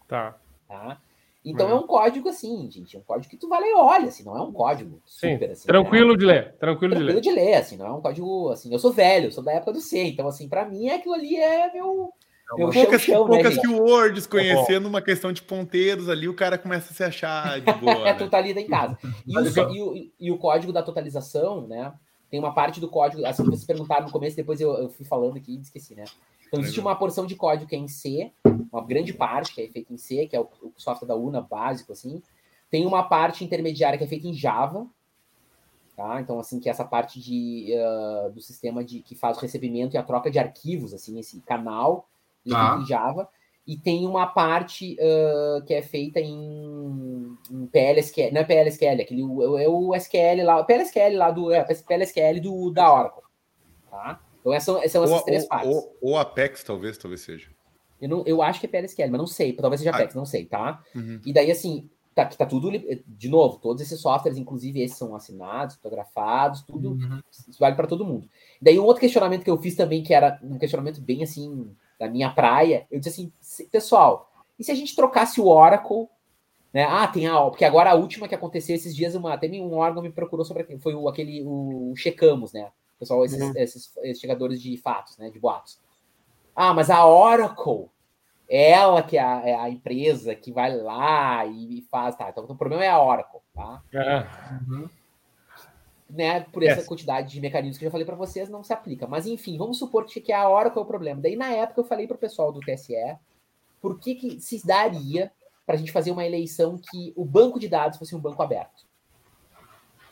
Tá. tá? Então é. é um código assim, gente. É um código que tu vai ler e olha, assim, não é um código super Sim. assim. Tranquilo né? de ler. Tranquilo, tranquilo de ler. de ler, assim, não é um código assim. Eu sou velho, sou da época do C, então assim, para mim aquilo ali é meu. É meu poucas chão, poucas né, keywords, conhecendo uma questão de ponteiros ali, o cara começa a se achar de [LAUGHS] boa. é, né? tu tá ali em casa. E o, e, o, e o código da totalização, né? Tem uma parte do código, assim que vocês perguntaram no começo, depois eu, eu fui falando aqui e esqueci, né? Então existe uma porção de código que é em C, uma grande parte que é feita em C, que é o, o software da UNA básico, assim. Tem uma parte intermediária que é feita em Java, tá? Então, assim, que é essa parte de, uh, do sistema de, que faz o recebimento e a troca de arquivos, assim, esse canal, ele é feito em Java e tem uma parte uh, que é feita em, em, PLSQL, não é PLSQL, aquele, é o SQL lá, PLSQL lá do, é, PLSQL do, da Oracle, tá? Então essas, são essas ou, três ou, partes. Ou, ou, Apex, talvez, talvez seja. Eu, não, eu acho que é PLSQL, mas não sei, talvez seja Apex, ah. não sei, tá? Uhum. E daí, assim, tá, tá tudo, de novo, todos esses softwares, inclusive esses são assinados, fotografados, tudo, uhum. isso vale para todo mundo. Daí um outro questionamento que eu fiz também, que era um questionamento bem, assim, da minha praia, eu disse assim, pessoal, e se a gente trocasse o Oracle, né? Ah, tem a, porque agora a última que aconteceu esses dias, uma, até um órgão me procurou sobre foi o, aquele, o Checamos, né? Pessoal, esses, uhum. esses, esses chegadores de fatos, né? De boatos. Ah, mas a Oracle, ela que é a, é a empresa que vai lá e, faz, tá? Então o problema é a Oracle, tá? Uhum né, por essa yes. quantidade de mecanismos que eu já falei para vocês, não se aplica. Mas enfim, vamos supor que é a hora que é o problema. Daí na época eu falei para o pessoal do TSE por que, que se daria para a gente fazer uma eleição que o banco de dados fosse um banco aberto.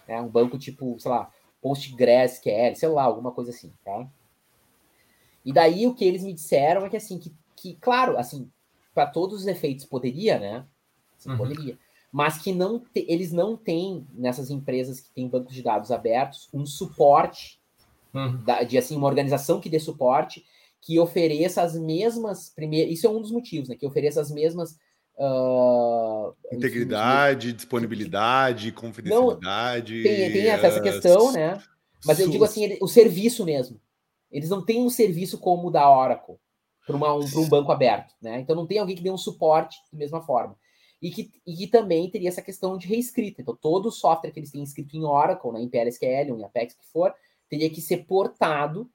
É, um banco tipo, sei lá, PostgreSQL, sei lá, alguma coisa assim, tá? E daí o que eles me disseram é que assim, que, que claro, assim, para todos os efeitos poderia, né? Assim, uhum. Poderia mas que não te, eles não têm nessas empresas que têm bancos de dados abertos um suporte uhum. da, de assim uma organização que dê suporte que ofereça as mesmas primeiro isso é um dos motivos né que ofereça as mesmas uh, integridade enfim, disponibilidade confidencialidade não, tem, tem essa questão né mas eu digo assim o serviço mesmo eles não têm um serviço como o da Oracle para um, um banco aberto né então não tem alguém que dê um suporte da mesma forma e que, e que também teria essa questão de reescrita. Então, todo o software que eles têm escrito em Oracle, né, em PLSQL em Apex, que for, teria que ser portado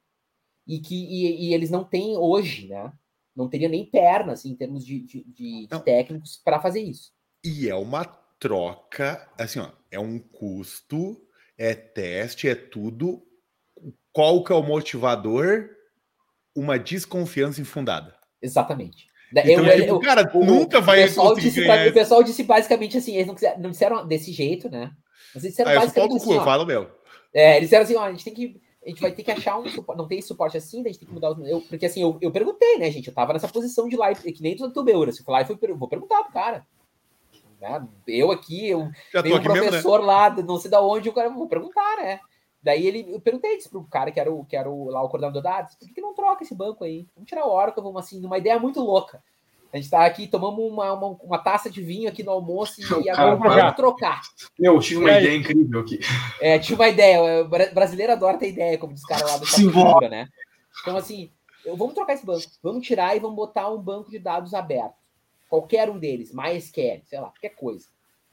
e que e, e eles não têm hoje, né? Não teria nem perna, assim, em termos de, de, de, de técnicos para fazer isso. E é uma troca, assim, ó, é um custo, é teste, é tudo. Qual que é o motivador? Uma desconfiança infundada. Exatamente. Então, eu, tipo, cara, o, nunca vai o pessoal, disse o pessoal disse basicamente assim, eles não, não disseram desse jeito, né? Mas eles disseram ah, basicamente assim, cu, ó, eu falo meu. É, eles disseram assim, ó, a gente tem que a gente vai ter que achar um suporte, não tem suporte assim, a gente tem que mudar os. Eu, porque assim, eu, eu perguntei, né, gente? Eu tava nessa posição de live, que nem do youtuber, se eu falar, eu vou perguntar pro cara. Né? Eu aqui, eu tenho um professor mesmo, né? lá, não sei da onde, o cara, vou perguntar, né? Daí ele, eu perguntei isso pro cara que era, o, que era o, lá o coordenador da dados, por que, que não troca esse banco aí? Vamos tirar o Oracle, vamos assim, numa ideia muito louca. A gente tá aqui, tomamos uma, uma, uma, taça de vinho aqui no almoço e [LAUGHS] agora vamos trocar. Meu, tive uma ideia incrível aqui. [LAUGHS] É, tive uma ideia. O brasileiro adora ter ideia, como diz o cara lá do Captura, né? Então, assim, vamos trocar esse banco. Vamos tirar e vamos botar um banco de dados aberto. Qualquer um deles, MySQL, sei lá, qualquer coisa.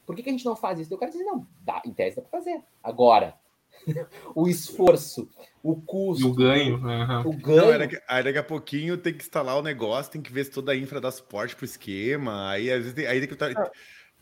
Por que, que a gente não faz isso? Eu quero dizer, não, dá, em tese dá para fazer. Agora, [LAUGHS] o esforço, o custo. o ganho. Uhum. O ganho. Não, aí, daqui a pouquinho tem que instalar o negócio, tem que ver se toda a infra dá suporte pro esquema. Aí às vezes tem, aí tem que. Ah.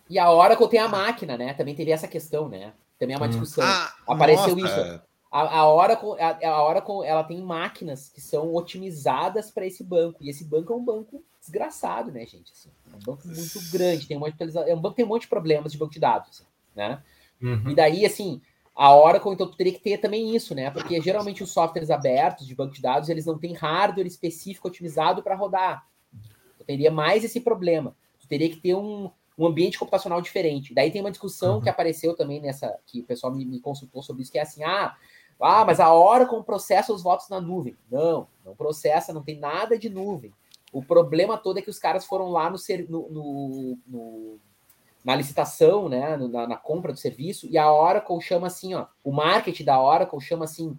E a Oracle tem a máquina, né? Também teve essa questão, né? Também é uma hum. discussão. Ah, Apareceu nossa. isso. A, a, Oracle, a, a Oracle, ela tem máquinas que são otimizadas para esse banco. E esse banco é um banco desgraçado, né, gente? Assim, é um banco muito grande, tem um monte de, é um banco tem um monte de problemas de banco de dados, assim, né? Uhum. E daí, assim, A Oracle, então, tu teria que ter também isso, né? Porque geralmente os softwares abertos de banco de dados, eles não têm hardware específico otimizado para rodar. Tu teria mais esse problema. Tu teria que ter um, um ambiente computacional diferente. Daí tem uma discussão uhum. que apareceu também nessa, que o pessoal me, me, consultou sobre isso, que é assim, ah, ah, mas a Oracle processa os votos na nuvem. Não, não processa, não tem nada de nuvem. O problema todo é que os caras foram lá no, no, no, no na licitação, né, na, na, compra do serviço, e a Oracle chama assim, ó, o marketing da Oracle chama assim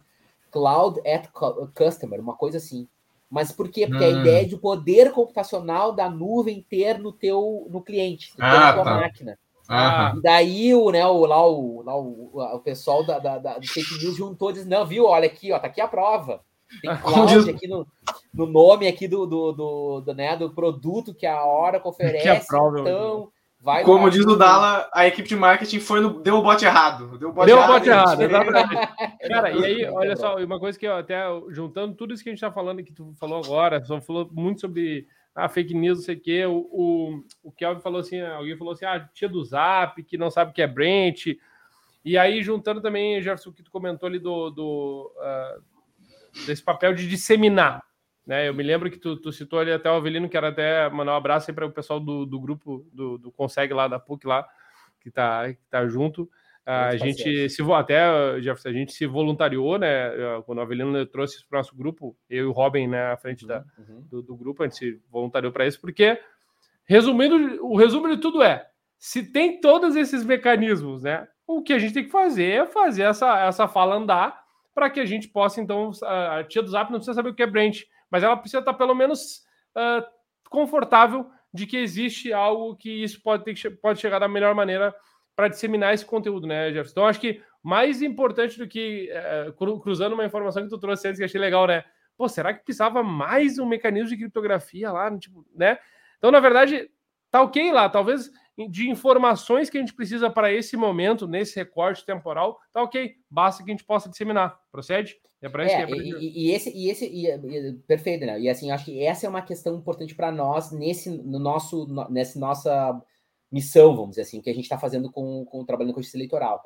Cloud at Customer, uma coisa assim. Mas por quê? Porque hum. a ideia de poder computacional da nuvem ter no teu no cliente, ah, na tua tá. máquina. Ah. E daí o, né, o, lá, o, lá o, o pessoal da, da, da do fake news juntou e disse, não, viu, olha aqui, ó, tá aqui a prova. Tem cloud aqui no, no nome aqui do, do, do, do, né, do produto que a Oracle oferece. Prova, então, vai Como diz o Dala, a equipe de marketing foi no, deu o bote errado. Deu o bote deu errado, bote errado exatamente. [LAUGHS] Cara, e aí, olha só, uma coisa que eu até, juntando tudo isso que a gente tá falando, que tu falou agora, só falou muito sobre a fake news, não sei o quê, o, o, o Kelvin falou assim, alguém falou assim, ah, tia do Zap, que não sabe o que é Brent, e aí, juntando também, Jefferson, o que tu comentou ali do, do uh, desse papel de disseminar. Né? Eu me lembro que tu, tu citou ali até o Avelino, que era até mandar um abraço aí para o pessoal do, do grupo do, do Consegue lá da PUC lá, que está que tá junto. A gente se até Jefferson, a gente se voluntariou, né? Quando o Avelino trouxe isso para o nosso grupo, eu e o Robin, né, à frente uhum, da, uhum. Do, do, grupo, a gente se voluntariou para isso, porque resumindo, o resumo de tudo é: se tem todos esses mecanismos, né? O que a gente tem que fazer é fazer essa, essa fala andar para que a gente possa, então, a tia do Zap não precisa saber o que é branch, mas ela precisa estar pelo menos uh, confortável de que existe algo que isso pode, ter, pode chegar da melhor maneira para disseminar esse conteúdo, né, Jefferson? Então, acho que mais importante do que uh, cruzando uma informação que tu trouxe antes, que achei legal, né? Pô, será que precisava mais um mecanismo de criptografia lá, tipo, né? Então, na verdade, tá ok lá. Talvez de informações que a gente precisa para esse momento, nesse recorte temporal, tá ok. Basta que a gente possa disseminar. Procede? É para isso é, que é e, e, esse, e esse e, e, perfeito, né? E assim, acho que essa é uma questão importante para nós nesse no nosso nessa nossa missão, vamos dizer assim, que a gente está fazendo com, com trabalhando com justiça eleitoral.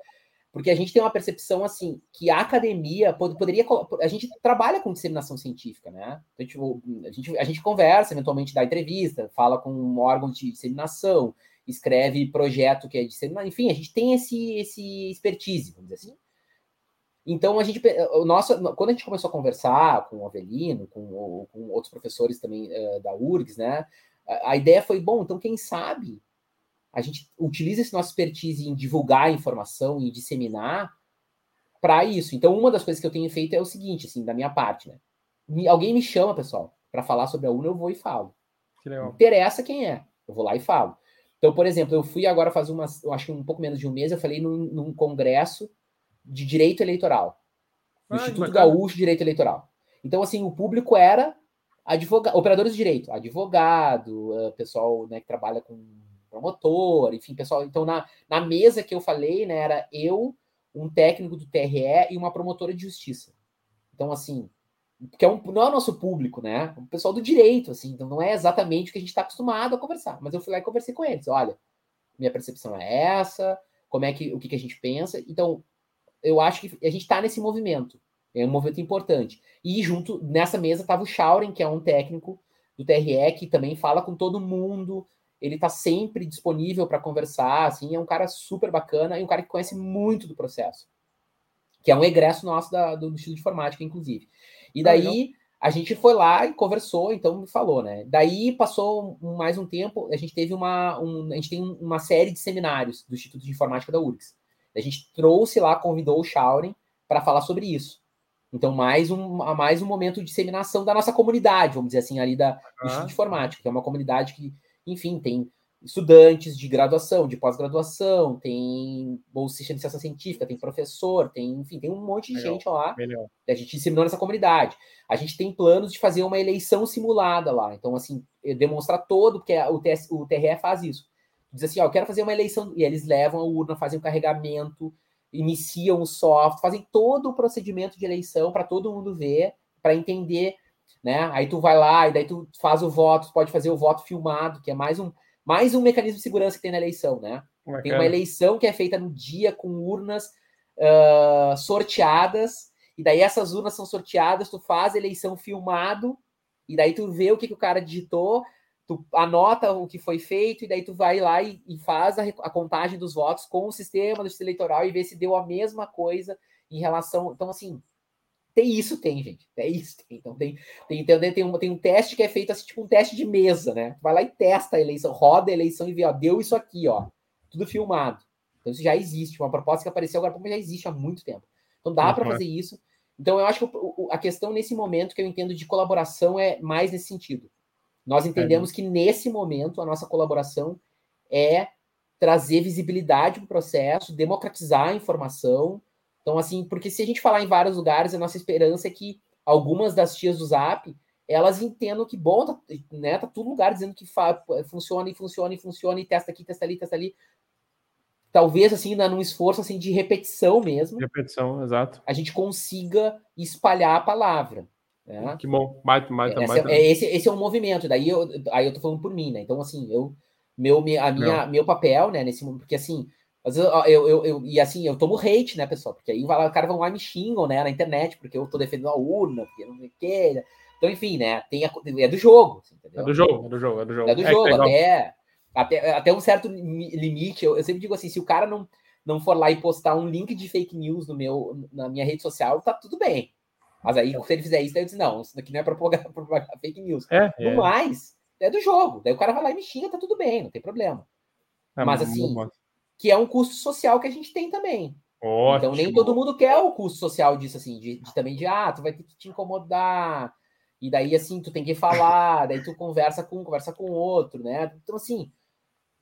Porque a gente tem uma percepção assim que a academia poderia. A gente trabalha com disseminação científica, né? Então, tipo, a, gente, a gente conversa, eventualmente dá entrevista, fala com órgãos de disseminação, escreve projeto que é disseminação, enfim, a gente tem esse, esse expertise, vamos dizer assim. Então a gente, o nosso, quando a gente começou a conversar com o Avelino, com, com outros professores também uh, da URGS, né? A, a, ideia foi, bom, então quem sabe a gente utiliza esse nosso expertise em divulgar a informação e disseminar para isso. Então uma das coisas que eu tenho feito é o seguinte, assim, da minha parte, né? Me, alguém me chama, pessoal, para falar sobre a UNA, eu vou e falo. Não interessa quem é, eu vou lá e falo. Então, por exemplo, eu fui agora fazer umas, eu acho que um pouco menos de um mês, eu falei num, num congresso de direito eleitoral. Ah, Instituto Gaúcho de Direito Eleitoral. Então, assim, o público era advogado, operadores de direito, advogado, uh, pessoal né, que trabalha com promotor, enfim, pessoal. Então, na, na mesa que eu falei, né, era eu, um técnico do TRE e uma promotora de justiça. Então, assim, que é um, não é o nosso público, né? O pessoal do direito, assim, então não é exatamente o que a gente está acostumado a conversar. Mas eu fui lá e conversei com eles. Olha, minha percepção é essa, como é que o que, que a gente pensa. Então, eu acho que a gente está nesse movimento. É um movimento importante. E junto nessa mesa estava o Shauren, que é um técnico do TRE, que também fala com todo mundo. Ele está sempre disponível para conversar, assim, é um cara super bacana e um cara que conhece muito do processo. Que é um egresso nosso da, do Instituto de Informática, inclusive. E daí a gente foi lá e conversou, então me falou, né? Daí passou mais um tempo, a gente teve uma, um, a gente tem uma série de seminários do Instituto de Informática da URGS. A gente trouxe lá, convidou o Shauren para falar sobre isso. Então, mais um, mais um momento de disseminação da nossa comunidade, vamos dizer assim, ali da do Instituto de Informática, que é uma comunidade que, enfim, tem estudantes de graduação, de pós-graduação, tem bolsista de ciência científica, tem professor, tem, enfim, tem um monte de melhor, gente lá. Melhor. A gente disseminou nessa comunidade. A gente tem planos de fazer uma eleição simulada lá. Então, assim, demonstrar todo, porque o, TS, o TRE faz isso. Diz assim, ó, eu quero fazer uma eleição, e eles levam a urna, fazem o carregamento, iniciam o software, fazem todo o procedimento de eleição para todo mundo ver, para entender, né? Aí tu vai lá e daí tu faz o voto, pode fazer o voto filmado, que é mais um mais um mecanismo de segurança que tem na eleição, né? Bacana. Tem uma eleição que é feita no dia com urnas uh, sorteadas, e daí essas urnas são sorteadas, tu faz eleição filmado, e daí tu vê o que, que o cara digitou, tu anota o que foi feito, e daí tu vai lá e, e faz a, a, contagem dos votos com o sistema do sistema eleitoral e vê se deu a mesma coisa em relação. Então, assim, tem isso, tem, gente. É isso, tem. Então tem, tem, tem, tem, um, tem um teste que é feito assim, tipo um teste de mesa, né? Vai lá e testa a eleição, roda a eleição e vê, ó, deu isso aqui, ó. Tudo filmado. Então isso já existe. Uma proposta que apareceu agora, mas já existe há muito tempo. Então dá uhum. para fazer isso. Então eu acho que a questão nesse momento que eu entendo de colaboração é mais nesse sentido. Nós entendemos é. que nesse momento a nossa colaboração é trazer visibilidade para o processo, democratizar a informação. Então, assim, porque se a gente falar em vários lugares, a nossa esperança é que algumas das tias do Zap elas entendam que, bom, tá, né, tá todo lugar dizendo que funciona e funciona e funciona, e testa aqui, testa ali, testa ali. Talvez, assim, num esforço assim, de repetição mesmo. Repetição, exato. A gente consiga espalhar a palavra. Né? Que bom, baita, baita, baita. É, esse, esse é um movimento, daí eu, aí eu tô falando por mim, né? Então, assim, eu, meu, a minha, meu papel, né, nesse porque assim, às vezes eu, eu, eu, e assim, eu tomo hate, né, pessoal? Porque aí o cara vão lá e me xingam, né, na internet, porque eu tô defendendo a urna, porque não sei o que. Né? Então, enfim, né, tem a, é do jogo, entendeu? É do jogo, é do jogo, é do jogo. É do jogo, é até, até, até um certo limite, eu, eu sempre digo assim, se o cara não, não for lá e postar um link de fake news no meu, na minha rede social, tá tudo bem. Mas aí, se ele fizer isso, daí eu disse, não, isso daqui não é propagar, [LAUGHS] propagar, fake news. É, é. No mais, é do jogo. Daí o cara vai lá e me xinga, tá tudo bem, não tem problema. É, Mas assim, que é um custo social que a gente tem também. Ótimo. Então nem todo mundo quer o custo social disso, assim, de, de, também de, ah, tu vai ter que te incomodar, e daí, assim, tu tem que falar, [LAUGHS] daí tu conversa com um, conversa com outro, né? Então, assim,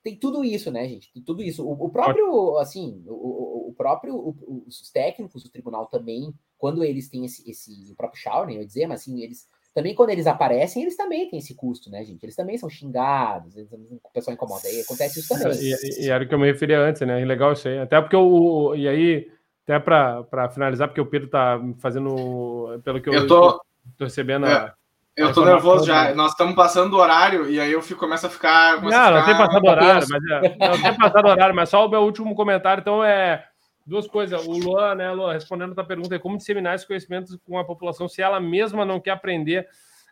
tem tudo isso, né, gente? Tem tudo isso. O, o próprio, assim, o, o próprio, o, os técnicos do tribunal também, quando eles têm esse, esse o próprio Shawnee, eu ia dizer, mas assim, eles também quando eles aparecem, eles também têm esse custo, né, gente? Eles também são xingados, eles, o pessoal incomoda, aí acontece isso também. E, e, era o que eu me referia antes, né? Legal isso aí. Até porque o. E aí, até para finalizar, porque o Pedro tá fazendo. Pelo que eu, eu tô, tô recebendo. É. A, eu tô nervoso já. Nós estamos passando o horário e aí eu fico, começo a ficar. Não, a ficar... não tem passado horário, mas é, não tem passado horário, mas só o meu último comentário. Então é duas coisas. O Luan, né, Luan, respondendo a tua pergunta, é como disseminar esses conhecimentos com a população se ela mesma não quer aprender.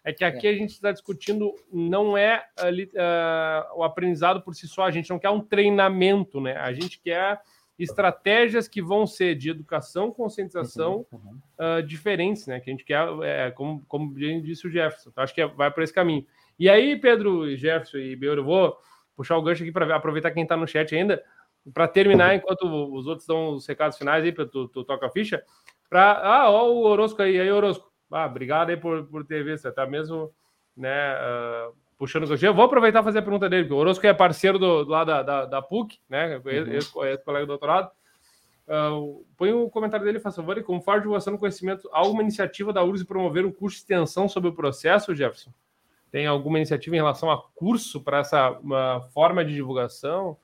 É que aqui é. a gente está discutindo, não é uh, o aprendizado por si só, a gente não quer um treinamento, né? A gente quer estratégias que vão ser de educação, conscientização uhum, uhum. Uh, diferentes, né? Que a gente quer, é, como, como disse o Jefferson. Então, acho que é, vai por esse caminho. E aí, Pedro, Jefferson e Beur, eu vou puxar o gancho aqui para aproveitar quem está no chat ainda, para terminar, enquanto os outros dão os recados finais aí, para tu, tu toca a ficha. Pra, ah, ó, o Orosco aí, aí, Orosco. Ah, obrigado aí por, por ter visto, tá mesmo, né? Uh, puxando o gancho. Eu vou aproveitar e fazer a pergunta dele, porque o Orosco é parceiro do, do lado da, da, da, PUC, né? Uhum. Ex-colega do doutorado. Uh, põe o comentário dele, faz favor, e como forma de divulgação do conhecimento, alguma iniciativa da URSS promover um curso de extensão sobre o processo, Jefferson? Tem alguma iniciativa em relação a curso para essa forma de divulgação?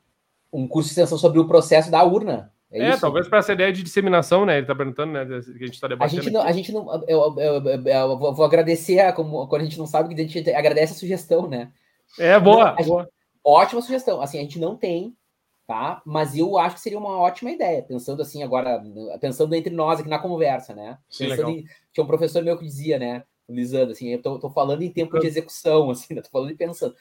Um curso de extensão sobre o processo da urna. É, é talvez para essa ideia de disseminação, né? Ele está perguntando, né? Que a gente está debatendo. A gente não, a gente não eu, eu, eu, eu, vou agradecer, a, como, quando a gente não sabe, que a gente agradece a sugestão, né? É, boa, boa. Ótima sugestão. Assim, a gente não tem, tá? Mas eu acho que seria uma ótima ideia, pensando assim agora, pensando entre nós aqui na conversa, né? Sim, pensando em, tinha um professor meu que dizia, né? Lisandro, assim, eu tô, tô falando em tempo de execução, [LAUGHS] assim, né? Tô falando e pensando.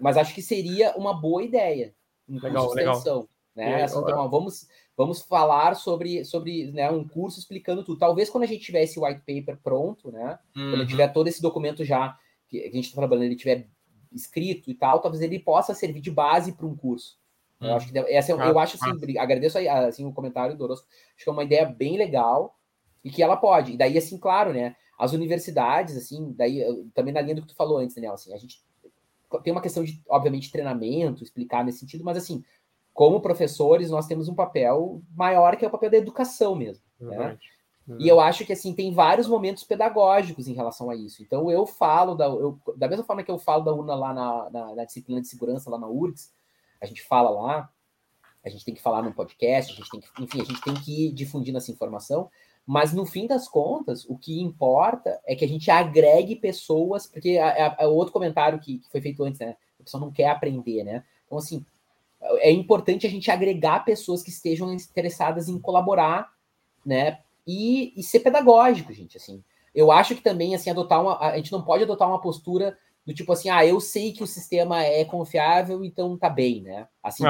Mas acho que seria uma boa ideia um legal, extensão. Né? Assim, então, ó, vamos, vamos falar sobre, sobre né, um curso explicando tudo. Talvez quando a gente tiver esse white paper pronto, né? Uhum. Quando tiver todo esse documento já que a gente está trabalhando, ele tiver escrito e tal, talvez ele possa servir de base para um curso. Uhum. Eu acho que essa é, eu acho assim, agradeço aí, assim, o comentário do Orozco, acho que é uma ideia bem legal e que ela pode. E daí, assim, claro, né? As universidades, assim, daí também na linha do que tu falou antes, Daniel, assim, a gente tem uma questão de, obviamente, treinamento, explicar nesse sentido, mas assim, como professores, nós temos um papel maior que é o papel da educação mesmo. Né? E eu acho que assim tem vários momentos pedagógicos em relação a isso. Então eu falo da, eu, da mesma forma que eu falo da UNA lá na, na, na, disciplina de segurança lá na URGS, a gente fala lá, a gente tem que falar no podcast, a gente tem que, enfim, a gente tem que ir difundindo essa informação. Mas no fim das contas, o que importa é que a gente agregue pessoas, porque é, é outro comentário que, que, foi feito antes, né? A pessoa não quer aprender, né? Então, assim, é importante a gente agregar pessoas que estejam interessadas em colaborar né? E, e ser pedagógico, gente, assim. Eu acho que também, assim, adotar uma. A gente não pode adotar uma postura do tipo assim, ah, eu sei que o sistema é confiável, então tá bem, né? Assim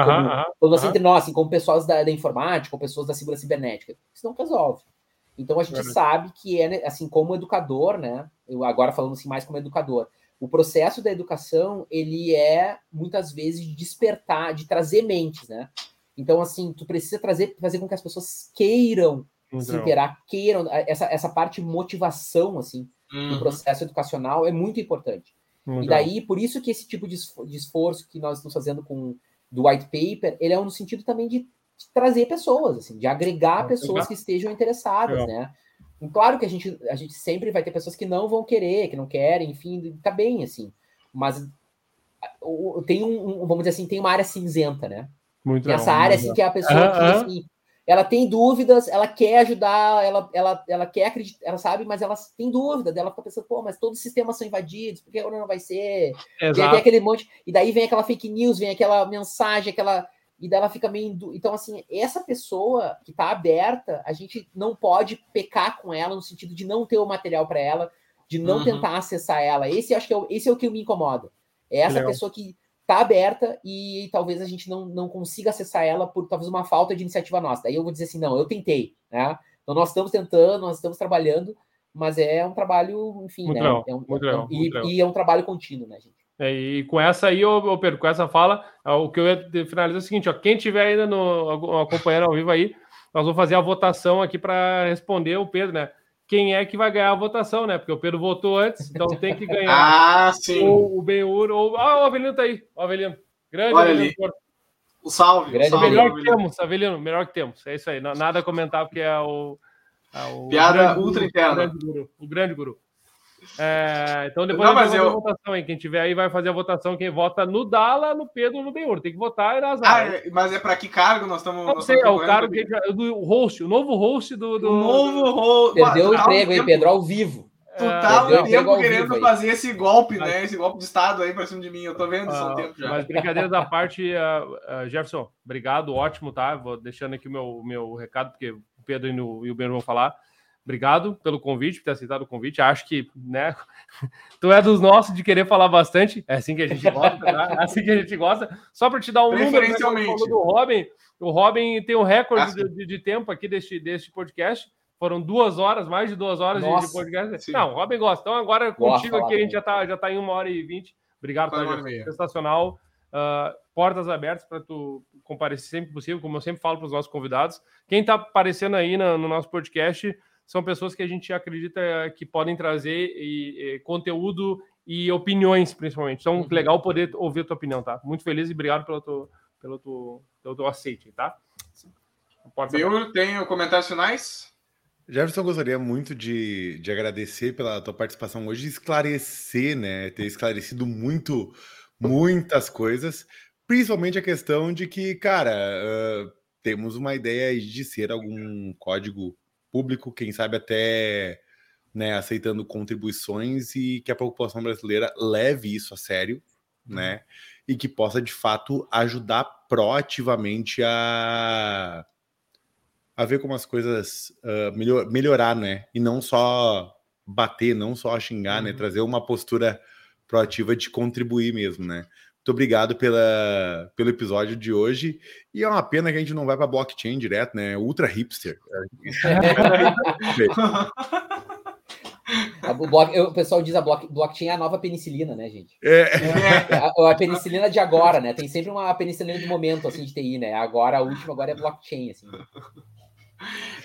como, assim, entre nós, assim, como pessoas da, da informática, como pessoas da segurança cibernética. Isso não resolve. Então a gente sabe que é, né, assim, como educador, né? Eu agora falando assim mais como educador, o processo da educação, ele é muitas vezes de despertar, de trazer mentes, né? Então, assim, tu precisa trazer, fazer com que as pessoas queiram se interar, queiram, essa, essa parte de motivação, assim, uhum. do processo educacional é muito importante. E daí, por isso que esse tipo de esforço que nós estamos fazendo com do white paper, ele é no sentido também de trazer pessoas, assim, de agregar pessoas que estejam interessadas, né? E claro que a gente, a gente sempre vai ter pessoas que não vão querer, que não querem, enfim, tá bem, assim. Mas tem um, vamos dizer assim, tem uma área cinzenta, né? Muito Essa área, assim, que é a pessoa que, assim, ela tem dúvidas, ela quer ajudar, ela, ela, ela quer acreditar, ela sabe, mas ela tem dúvida, ela fica pensando, pô, mas todos os sistemas são invadidos, por que agora não vai ser? Exato. Vem aquele monte, e daí vem aquela fake news, vem aquela mensagem, aquela. E daí ela fica meio. Então, assim, essa pessoa que está aberta, a gente não pode pecar com ela no sentido de não ter o material para ela, de não uhum. tentar acessar ela. Esse acho que é, esse é o que me incomoda. É essa Legal. pessoa que está aberta e talvez a gente não, não consiga acessar ela por talvez uma falta de iniciativa nossa. Daí eu vou dizer assim, não, eu tentei, né? Então nós estamos tentando, nós estamos trabalhando, mas é um trabalho, enfim, muito né? Legal, é um, muito legal, e, e, é um trabalho contínuo, né, gente? É, e com essa aí, ô, Pedro, com essa fala, o que eu ia finalizar é o seguinte: ó, quem tiver ainda no, acompanhando ao vivo aí, nós vamos fazer a votação aqui para responder o Pedro, né? quem é que vai ganhar a votação, né? Porque o Pedro votou antes, então tem que [LAUGHS] ganhar. ah, sim. Ou o Benhur, ou. Ah, o Avelino tá aí. O Avelino. Grande Olha Avelino. Ali. O salve. Grande o salve, melhor Avelino. que temos, Avelino, melhor que temos. É isso aí. Nada a comentar, porque é o. É o Piada ultra interna. O grande guru. O grande guru. É, então depois não, vai eu... a votação, hein? Quem tiver aí vai fazer a votação. Quem vota no Dala, no Pedro, no Benhur. Tem que votar nas ah, é, Mas é para que cargo nós estamos? Não sei, é o cargo que, do host, o novo host do. do... O novo host. Perdeu o emprego, hein, Pedro, ao vivo. Tu tá um tempo querendo fazer esse golpe, né? Esse golpe de Estado aí pra cima de mim. Eu tô vendo isso há um tempo já. Mas brincadeira da parte, uh, [LAUGHS] uh, Jefferson, obrigado, ótimo, tá? Vou deixando aqui o meu, meu recado, porque o Pedro e o, e o Ben vão falar. Obrigado pelo convite, por ter aceitado o convite. Acho que, né, [LAUGHS] tu é dos nossos de querer falar bastante. É assim que a gente gosta, tá? É assim que a gente gosta. Só para te dar um número, né, do Robin. O Robin tem um recorde de, de, tempo aqui deste, deste podcast. Foram duas horas, mais de duas horas Nossa, de podcast. Sim. Não, o Robin gosta. Então agora contigo aqui a gente já está já tá em uma hora e vinte. Obrigado, tá, sensacional. Uh, portas abertas para tu comparecer sempre possível, como eu sempre falo para os nossos convidados. Quem está aparecendo aí no, no nosso podcast, são pessoas que a gente acredita que podem trazer e, e, conteúdo e opiniões, principalmente. Então, uhum. legal poder ouvir a tua opinião, tá? Muito feliz e obrigado pelo teu, pelo teu, pelo teu aceite, tá? Eu tenho comentários finais. Jefferson, gostaria muito de, de agradecer pela tua participação hoje esclarecer, né? Ter esclarecido muito, muitas coisas, principalmente a questão de que, cara, uh, temos uma ideia de ser algum código público, quem sabe até né, aceitando contribuições e que a população brasileira leve isso a sério, uhum. né? E que possa de fato ajudar proativamente a, a ver como as coisas uh, melhor, melhorar, né? E não só bater, não só xingar, né? uhum. né? Trazer uma postura proativa de contribuir mesmo, né? Muito obrigado pela, pelo episódio de hoje. E é uma pena que a gente não vai para blockchain direto, né? Ultra hipster. [LAUGHS] o, block, o, pessoal diz a block, blockchain é a nova penicilina, né, gente? É. é a, a, penicilina de agora, né? Tem sempre uma penicilina de momento, assim, de TI, né? Agora, a última agora é blockchain, assim.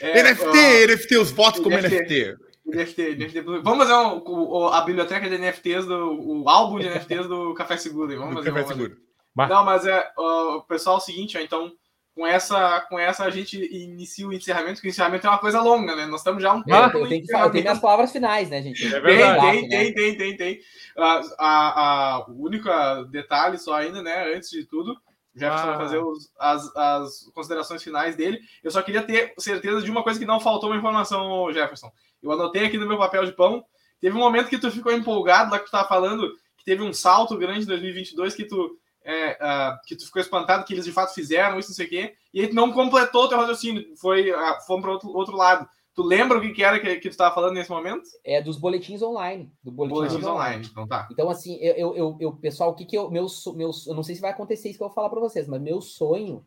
É, NFT, uh, NFT, os votos como NFT. NFT. NFT, NFT. Vamos fazer um, a biblioteca de NFTs do. O álbum de NFTs do Café Seguro. Vamos fazer. Café Seguro. Não, mas é. Uh, pessoal, é o seguinte, ó, então. Com essa, com essa a gente inicia o encerramento, porque o encerramento é uma coisa longa, né? Nós estamos já um tempo. tenho que falar, minhas palavras finais, né, gente? É verdade. Tem, tem, né? tem, tem, tem, tem. Uh, a, a, o único detalhe só ainda, né, antes de tudo, o Jefferson ah. vai fazer os, as, as considerações finais dele. Eu só queria ter certeza de uma coisa que não faltou uma informação, Jefferson. Eu anotei aqui no meu papel de pão. Teve um momento que tu ficou empolgado lá que tu tava falando, que teve um salto grande em 2022, que tu é, uh, que tu ficou espantado que eles de fato fizeram isso, não sei o quê, e aí não completou o teu raciocínio, foi, uh, fomos para outro, outro lado. Tu lembra o que, que era que, que tu estava falando nesse momento? É dos boletins online. Do boletim boletins online. online. Então tá. Então, assim, eu, eu, eu, pessoal, o que que eu. Meu, meu, eu não sei se vai acontecer isso que eu vou falar para vocês, mas meu sonho,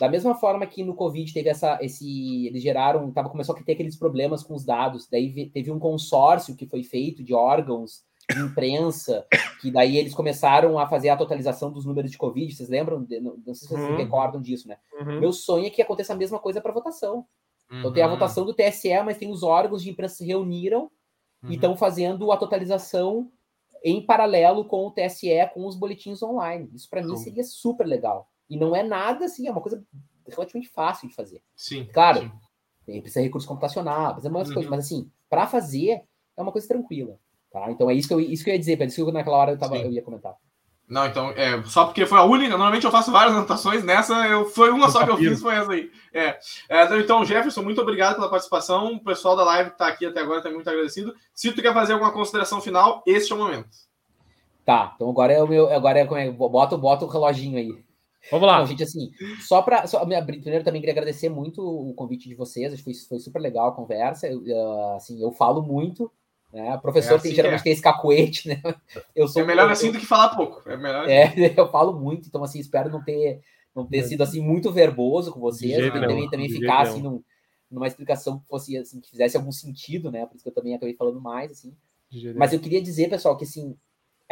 da mesma forma que no Covid teve essa. Esse, eles geraram. Tava, começou a ter aqueles problemas com os dados. Daí teve um consórcio que foi feito de órgãos de imprensa, que daí eles começaram a fazer a totalização dos números de Covid. Vocês lembram? Não, não sei se vocês uhum. recordam disso, né? Uhum. Meu sonho é que aconteça a mesma coisa para votação. Uhum. Então tem a uhum. votação do TSE, mas tem os órgãos de imprensa se reuniram uhum. e estão fazendo a totalização em paralelo com o TSE, com os boletins online. Isso para mim seria super legal. E não é nada assim, é uma coisa relativamente fácil de fazer. Sim. Claro, sim. Precisa de recurso computacional, precisa de umas coisas, mas assim, para fazer é uma coisa tranquila. Tá? Então é isso que eu, isso que eu ia dizer, Pedro. Isso que naquela hora eu, tava, eu ia comentar. Não, então, é, só porque foi a única. Normalmente eu faço várias anotações, nessa eu, foi uma só que eu fiz, foi essa aí. É, é, então, Jefferson, muito obrigado pela participação. O pessoal da live que está aqui até agora também muito agradecido. Se tu quer fazer alguma consideração final, este é o momento. Tá, então agora é o meu. Agora é como é. Bota, bota o reloginho aí. Vamos lá. Então, gente, assim, só para. Primeiro, também queria agradecer muito o convite de vocês. Acho que foi, foi super legal a conversa. Eu, uh, assim, eu falo muito, né? O professor é assim tem, geralmente é. tem esse cacuete, né? [LAUGHS] Eu sou, é melhor eu, assim eu, do que falar pouco. É, melhor é, [LAUGHS] eu falo muito, então assim, espero não ter, não ter sido assim muito verboso com vocês, também, também ficar assim num, numa explicação que fosse assim, que fizesse algum sentido, né? Por isso que eu também acabei falando mais, assim. Mas eu queria dizer, pessoal, que assim,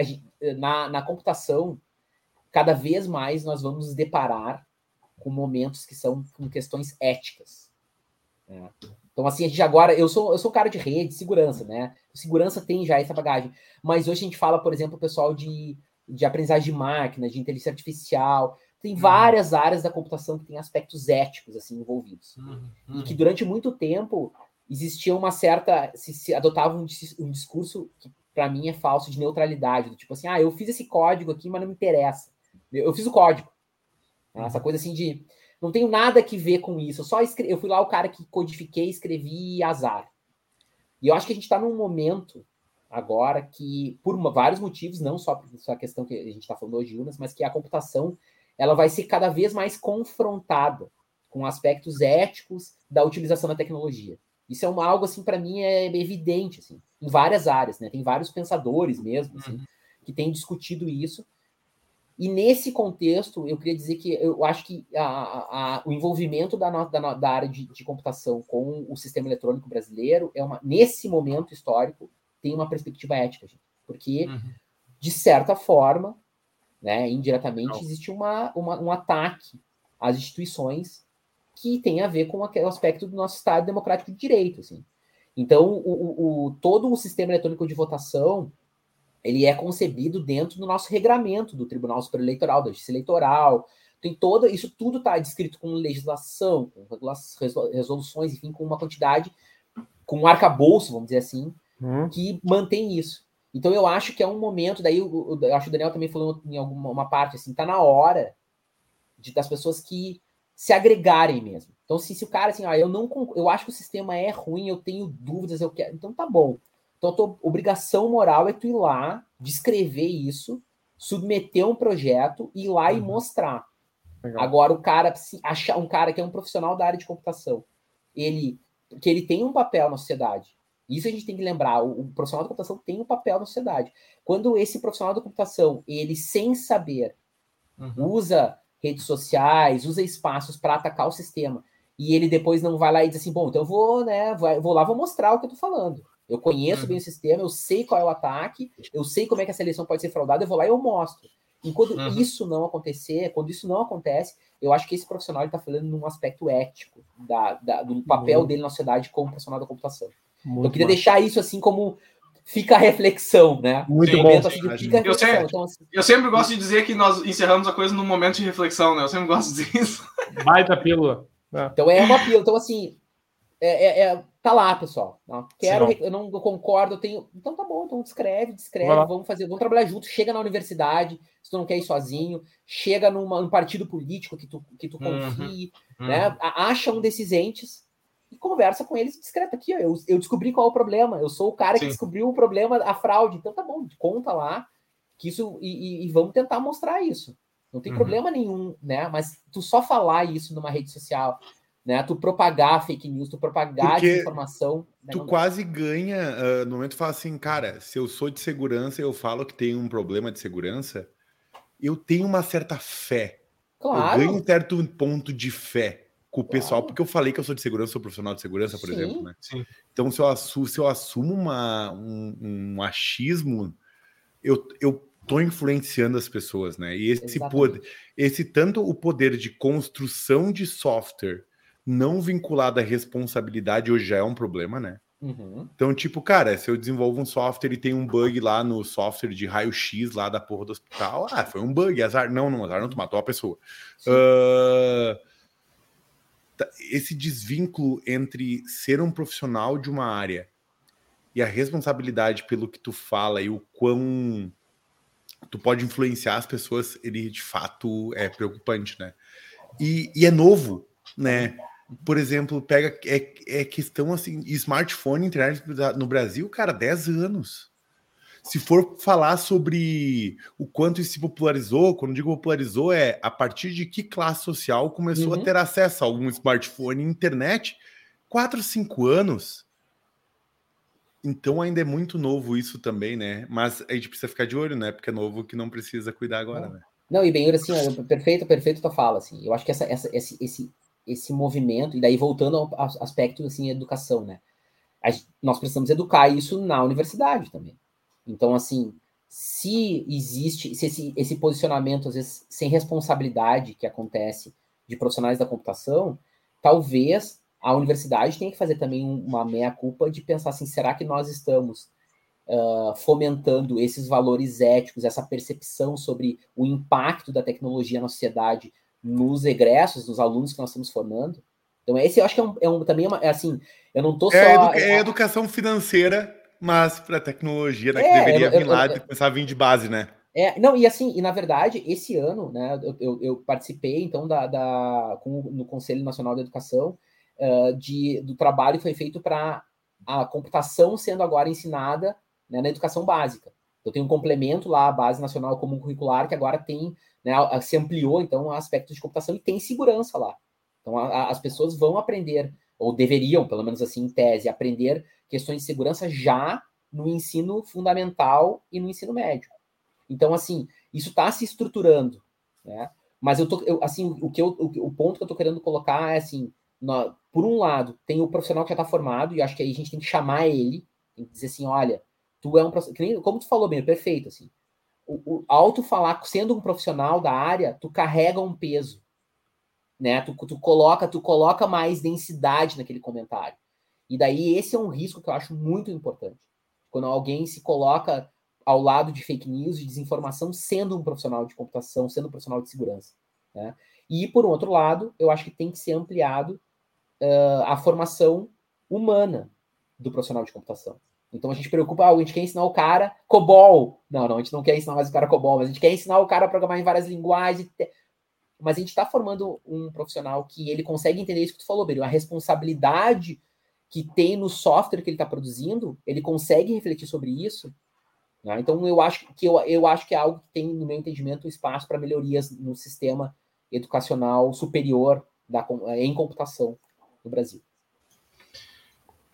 gente, na, na computação, cada vez mais nós vamos nos deparar com momentos que são com questões éticas. Né? Então, assim, a gente agora, eu sou, eu sou cara de rede, segurança, né? Segurança tem já essa bagagem. Mas hoje a gente fala, por exemplo, o pessoal de, de aprendizagem de máquina, de inteligência artificial. Tem uhum. várias áreas da computação que tem aspectos éticos, assim, envolvidos. Uhum. E que durante muito tempo existia uma certa. Se, se adotava um, um discurso que, para mim, é falso de neutralidade. Do tipo assim, ah, eu fiz esse código aqui, mas não me interessa. Eu, fiz o código. Essa uhum. coisa assim de não tenho nada que ver com isso. Eu só escre... eu fui lá o cara que codifiquei, escrevi azar. E eu acho que a gente está num momento agora que, por uma, vários motivos, não só por essa questão que a gente está falando hoje, Unas, mas que a computação ela vai ser cada vez mais confrontada com aspectos éticos da utilização da tecnologia. Isso é uma, algo assim para mim é evidente assim, em várias áreas, né? Tem vários pensadores mesmo assim, uhum. que têm discutido isso e nesse contexto, eu queria dizer que eu acho que a, a, o envolvimento da, da, da área de, de, computação com o sistema eletrônico brasileiro é uma, nesse momento histórico, tem uma perspectiva ética, gente. Porque, uhum. de certa forma, né, indiretamente, Não. existe uma, uma, um ataque às instituições que tem a ver com aquele aspecto do nosso Estado democrático de direito. Assim. Então, o, o, o todo o sistema eletrônico de votação ele é concebido dentro do nosso regramento do Tribunal Superior Eleitoral, da Justiça Eleitoral. Tem toda, isso tudo está descrito com legislação, com resoluções, enfim, com uma quantidade, com um arcabouço, vamos dizer assim, hum. que mantém isso. Então eu acho que é um momento, daí eu, eu acho que o Daniel também falou em alguma uma parte assim, tá na hora de das pessoas que se agregarem mesmo. Então se, se o cara assim, ah, eu não eu acho que o sistema é ruim, eu tenho dúvidas, eu quero, então tá bom. Então, a tua obrigação moral é tu ir lá, descrever isso, submeter um projeto, ir lá uhum. e mostrar. Legal. Agora, o cara, achar um cara que é um profissional da área de computação, ele que ele tem um papel na sociedade. Isso a gente tem que lembrar. O, o profissional da computação tem um papel na sociedade. Quando esse profissional da computação, ele sem saber, uhum. usa redes sociais, usa espaços para atacar o sistema, e ele depois não vai lá e diz assim, bom, então eu vou, né, vou lá, vou mostrar o que eu tô falando. Eu conheço uhum. bem o sistema, eu sei qual é o ataque, eu sei como é que a seleção pode ser fraudada, eu vou lá e eu mostro. Enquanto uhum. isso não acontecer, quando isso não acontece, eu acho que esse profissional está falando num aspecto ético da, da do papel uhum. dele na sociedade como profissional da computação. Muito eu queria bom. deixar isso assim como fica a reflexão, né? Muito sim, bom. Assim, eu, sempre, então, assim... eu sempre gosto de dizer que nós encerramos a coisa num momento de reflexão, né? Eu sempre gosto [LAUGHS] de dizer isso. Baita pílula. É. Então é uma pílula. Então, assim, é, é, é, tá lá, pessoal. Não, quero, Sim, eu não concordo, eu tenho. Então tá bom, então descreve, descreve, vamos fazer, vamos trabalhar junto, chega na universidade, se tu não quer ir sozinho, chega numa, num partido político que tu, que tu uhum, confie, uhum, né? Uhum. Acha um desses entes e conversa com eles discreto aqui, ó, eu, eu descobri qual é o problema, eu sou o cara Sim. que descobriu o problema, a fraude, então tá bom, conta lá, que isso, e, e, e vamos tentar mostrar isso. Não tem uhum. problema nenhum, né? Mas tu só falar isso numa rede social, né? Tu propagar fake news, tu propagar Porque desinformação. Né? Tu quase ganha uh, no momento tu fala assim, cara, se eu sou de segurança e eu falo que tem um problema de segurança, eu tenho uma certa fé. Claro. Eu ganho um certo ponto de fé com o claro. pessoal, porque eu falei que eu sou de segurança, sou profissional de segurança, por Sim. exemplo, né? Sim. Então, se eu assumo, se eu assumo uma, um, um achismo, eu, eu tô influenciando as pessoas, né? E esse poder, esse tanto o poder de construção de software não vinculado à responsabilidade hoje já é um problema, né? Uhum. Então, tipo, cara, se eu desenvolvo um software e tem um bug lá no software de raio-x lá da porra do hospital, ah, foi um bug, azar. Não, não, azar não, tu matou a pessoa. Uh, esse desvínculo entre ser um profissional de uma área e a responsabilidade pelo que tu fala e o quão tu pode influenciar as pessoas, ele de fato é preocupante, né? E, e é novo, né? Por exemplo, pega é, é questão assim, smartphone, internet no Brasil, cara, 10 anos. Se for falar sobre o quanto isso se popularizou, quando digo popularizou, é a partir de que classe social começou uhum. a ter acesso a algum smartphone e internet? 4, 5 anos. Então ainda é muito novo isso também, né? Mas a gente precisa ficar de olho, né? Porque é novo que não precisa cuidar agora, né? Não, e bem, assim, perfeito, perfeito tua fala, assim. Eu acho que essa, essa, esse, esse esse movimento, e daí voltando ao aspecto assim, educação, né? nós precisamos educar isso na universidade também. Então, assim, se existe se esse, esse posicionamento, às vezes, sem responsabilidade que acontece de profissionais da computação, talvez a universidade tenha que fazer também uma meia-culpa de pensar assim, será que nós estamos uh, fomentando esses valores éticos, essa percepção sobre o impacto da tecnologia na sociedade nos egressos, nos alunos que nós estamos formando. Então, esse eu acho que é, um, é um também é, uma, é assim, eu não tô é só. É, é educação financeira, mas para tecnologia, né? que é, deveria eu, vir lá e começar a vir de base, né? É, não, e assim, e na verdade, esse ano, né, eu, eu, eu participei, então, da, da, com, no Conselho Nacional de Educação, uh, de, do trabalho que foi feito para a computação sendo agora ensinada né, na educação básica. Eu tenho um complemento lá, a Base Nacional Comum Curricular, que agora tem né, se ampliou então o aspecto de computação e tem segurança lá. Então a, a, as pessoas vão aprender, ou deveriam, pelo menos assim em tese, aprender questões de segurança já no ensino fundamental e no ensino médio. Então, assim, isso está se estruturando, né? Mas eu tô, eu, assim, o que eu, o, o ponto que eu estou querendo colocar é assim, no, por um lado, tem o profissional que já está formado, e acho que aí a gente tem que chamar ele, tem que dizer assim, olha, tu é um como tu falou bem, perfeito, assim, o, o, ao tu falar, sendo um profissional da área, tu carrega um peso, né? Tu, tu coloca, tu coloca mais densidade naquele comentário. E daí esse é um risco que eu acho muito importante. Quando alguém se coloca ao lado de fake news, de desinformação, sendo um profissional de computação, sendo um profissional de segurança. Né? E, por outro lado, eu acho que tem que ser ampliado uh, a formação humana do profissional de computação. Então a gente preocupa, ah, a gente quer ensinar o cara COBOL. Não, não, a gente não quer ensinar mais o cara COBOL, mas a gente quer ensinar o cara a programar em várias linguagens. Mas a gente está formando um profissional que ele consegue entender isso que tu falou, Beiro, a responsabilidade que tem no software que ele está produzindo, ele consegue refletir sobre isso. Né? Então eu acho que eu, eu acho que é algo que tem, no meu entendimento, espaço para melhorias no sistema educacional superior da, em computação no Brasil.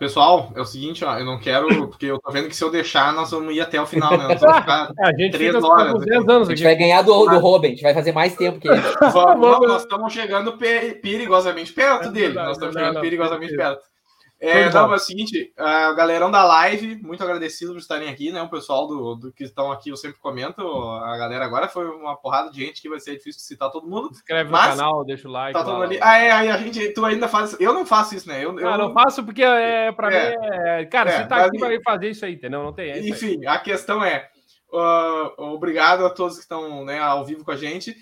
Pessoal, é o seguinte, ó, eu não quero, [LAUGHS] porque eu tô vendo que se eu deixar, nós vamos ir até o final, né? Nós [LAUGHS] vamos ficar a gente três horas. 10 anos a gente vai ganhar do, do Robin, a gente vai fazer mais tempo que ele. Vamos, [LAUGHS] nós estamos chegando perigosamente perto dele. Nós estamos chegando perigosamente perto. É, não, é o seguinte, a galerão da live, muito agradecido por estarem aqui, né? O pessoal do, do que estão aqui, eu sempre comento. A galera agora foi uma porrada de gente que vai ser difícil de citar todo mundo. Inscreve no canal, deixa o like. Tá todo ali. Ah, é, aí a gente, tu ainda faz. Eu não faço isso, né? Eu, eu... Ah, não faço porque é, pra é, mim é. Cara, é, você tá aqui para fazer isso aí, entendeu? Não tem. É enfim, a questão é. Uh, obrigado a todos que estão né, ao vivo com a gente.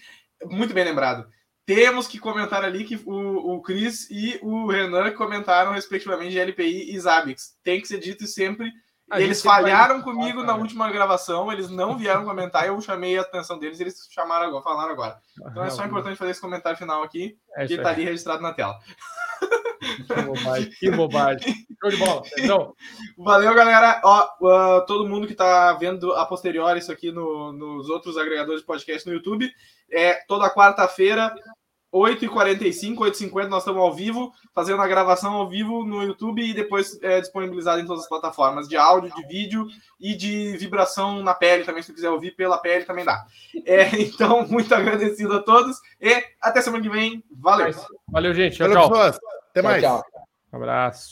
Muito bem lembrado temos que comentar ali que o, o Cris e o Renan comentaram respectivamente de LPI e Zabbix. Tem que ser dito sempre. eles falharam comigo na última gravação, eles não vieram comentar, eu chamei a atenção deles e eles chamaram agora, falaram agora. Então é só importante fazer esse comentário final aqui, é que está ali registrado na tela. Que bobagem, que bobagem. Show de bola, Pedrão. Valeu, galera. Ó, uh, todo mundo que tá vendo a posterior isso aqui no, nos outros agregadores de podcast no YouTube, é toda quarta-feira, 8h45, 8h50, nós estamos ao vivo, fazendo a gravação ao vivo no YouTube e depois é disponibilizado em todas as plataformas de áudio, de vídeo e de vibração na pele também, se quiser ouvir pela pele também dá. É, [LAUGHS] então, muito agradecido a todos e até semana que vem. Valeu. Valeu, gente. Tchau, Valeu, tchau. Até mais. Tchau, tchau. Um abraço.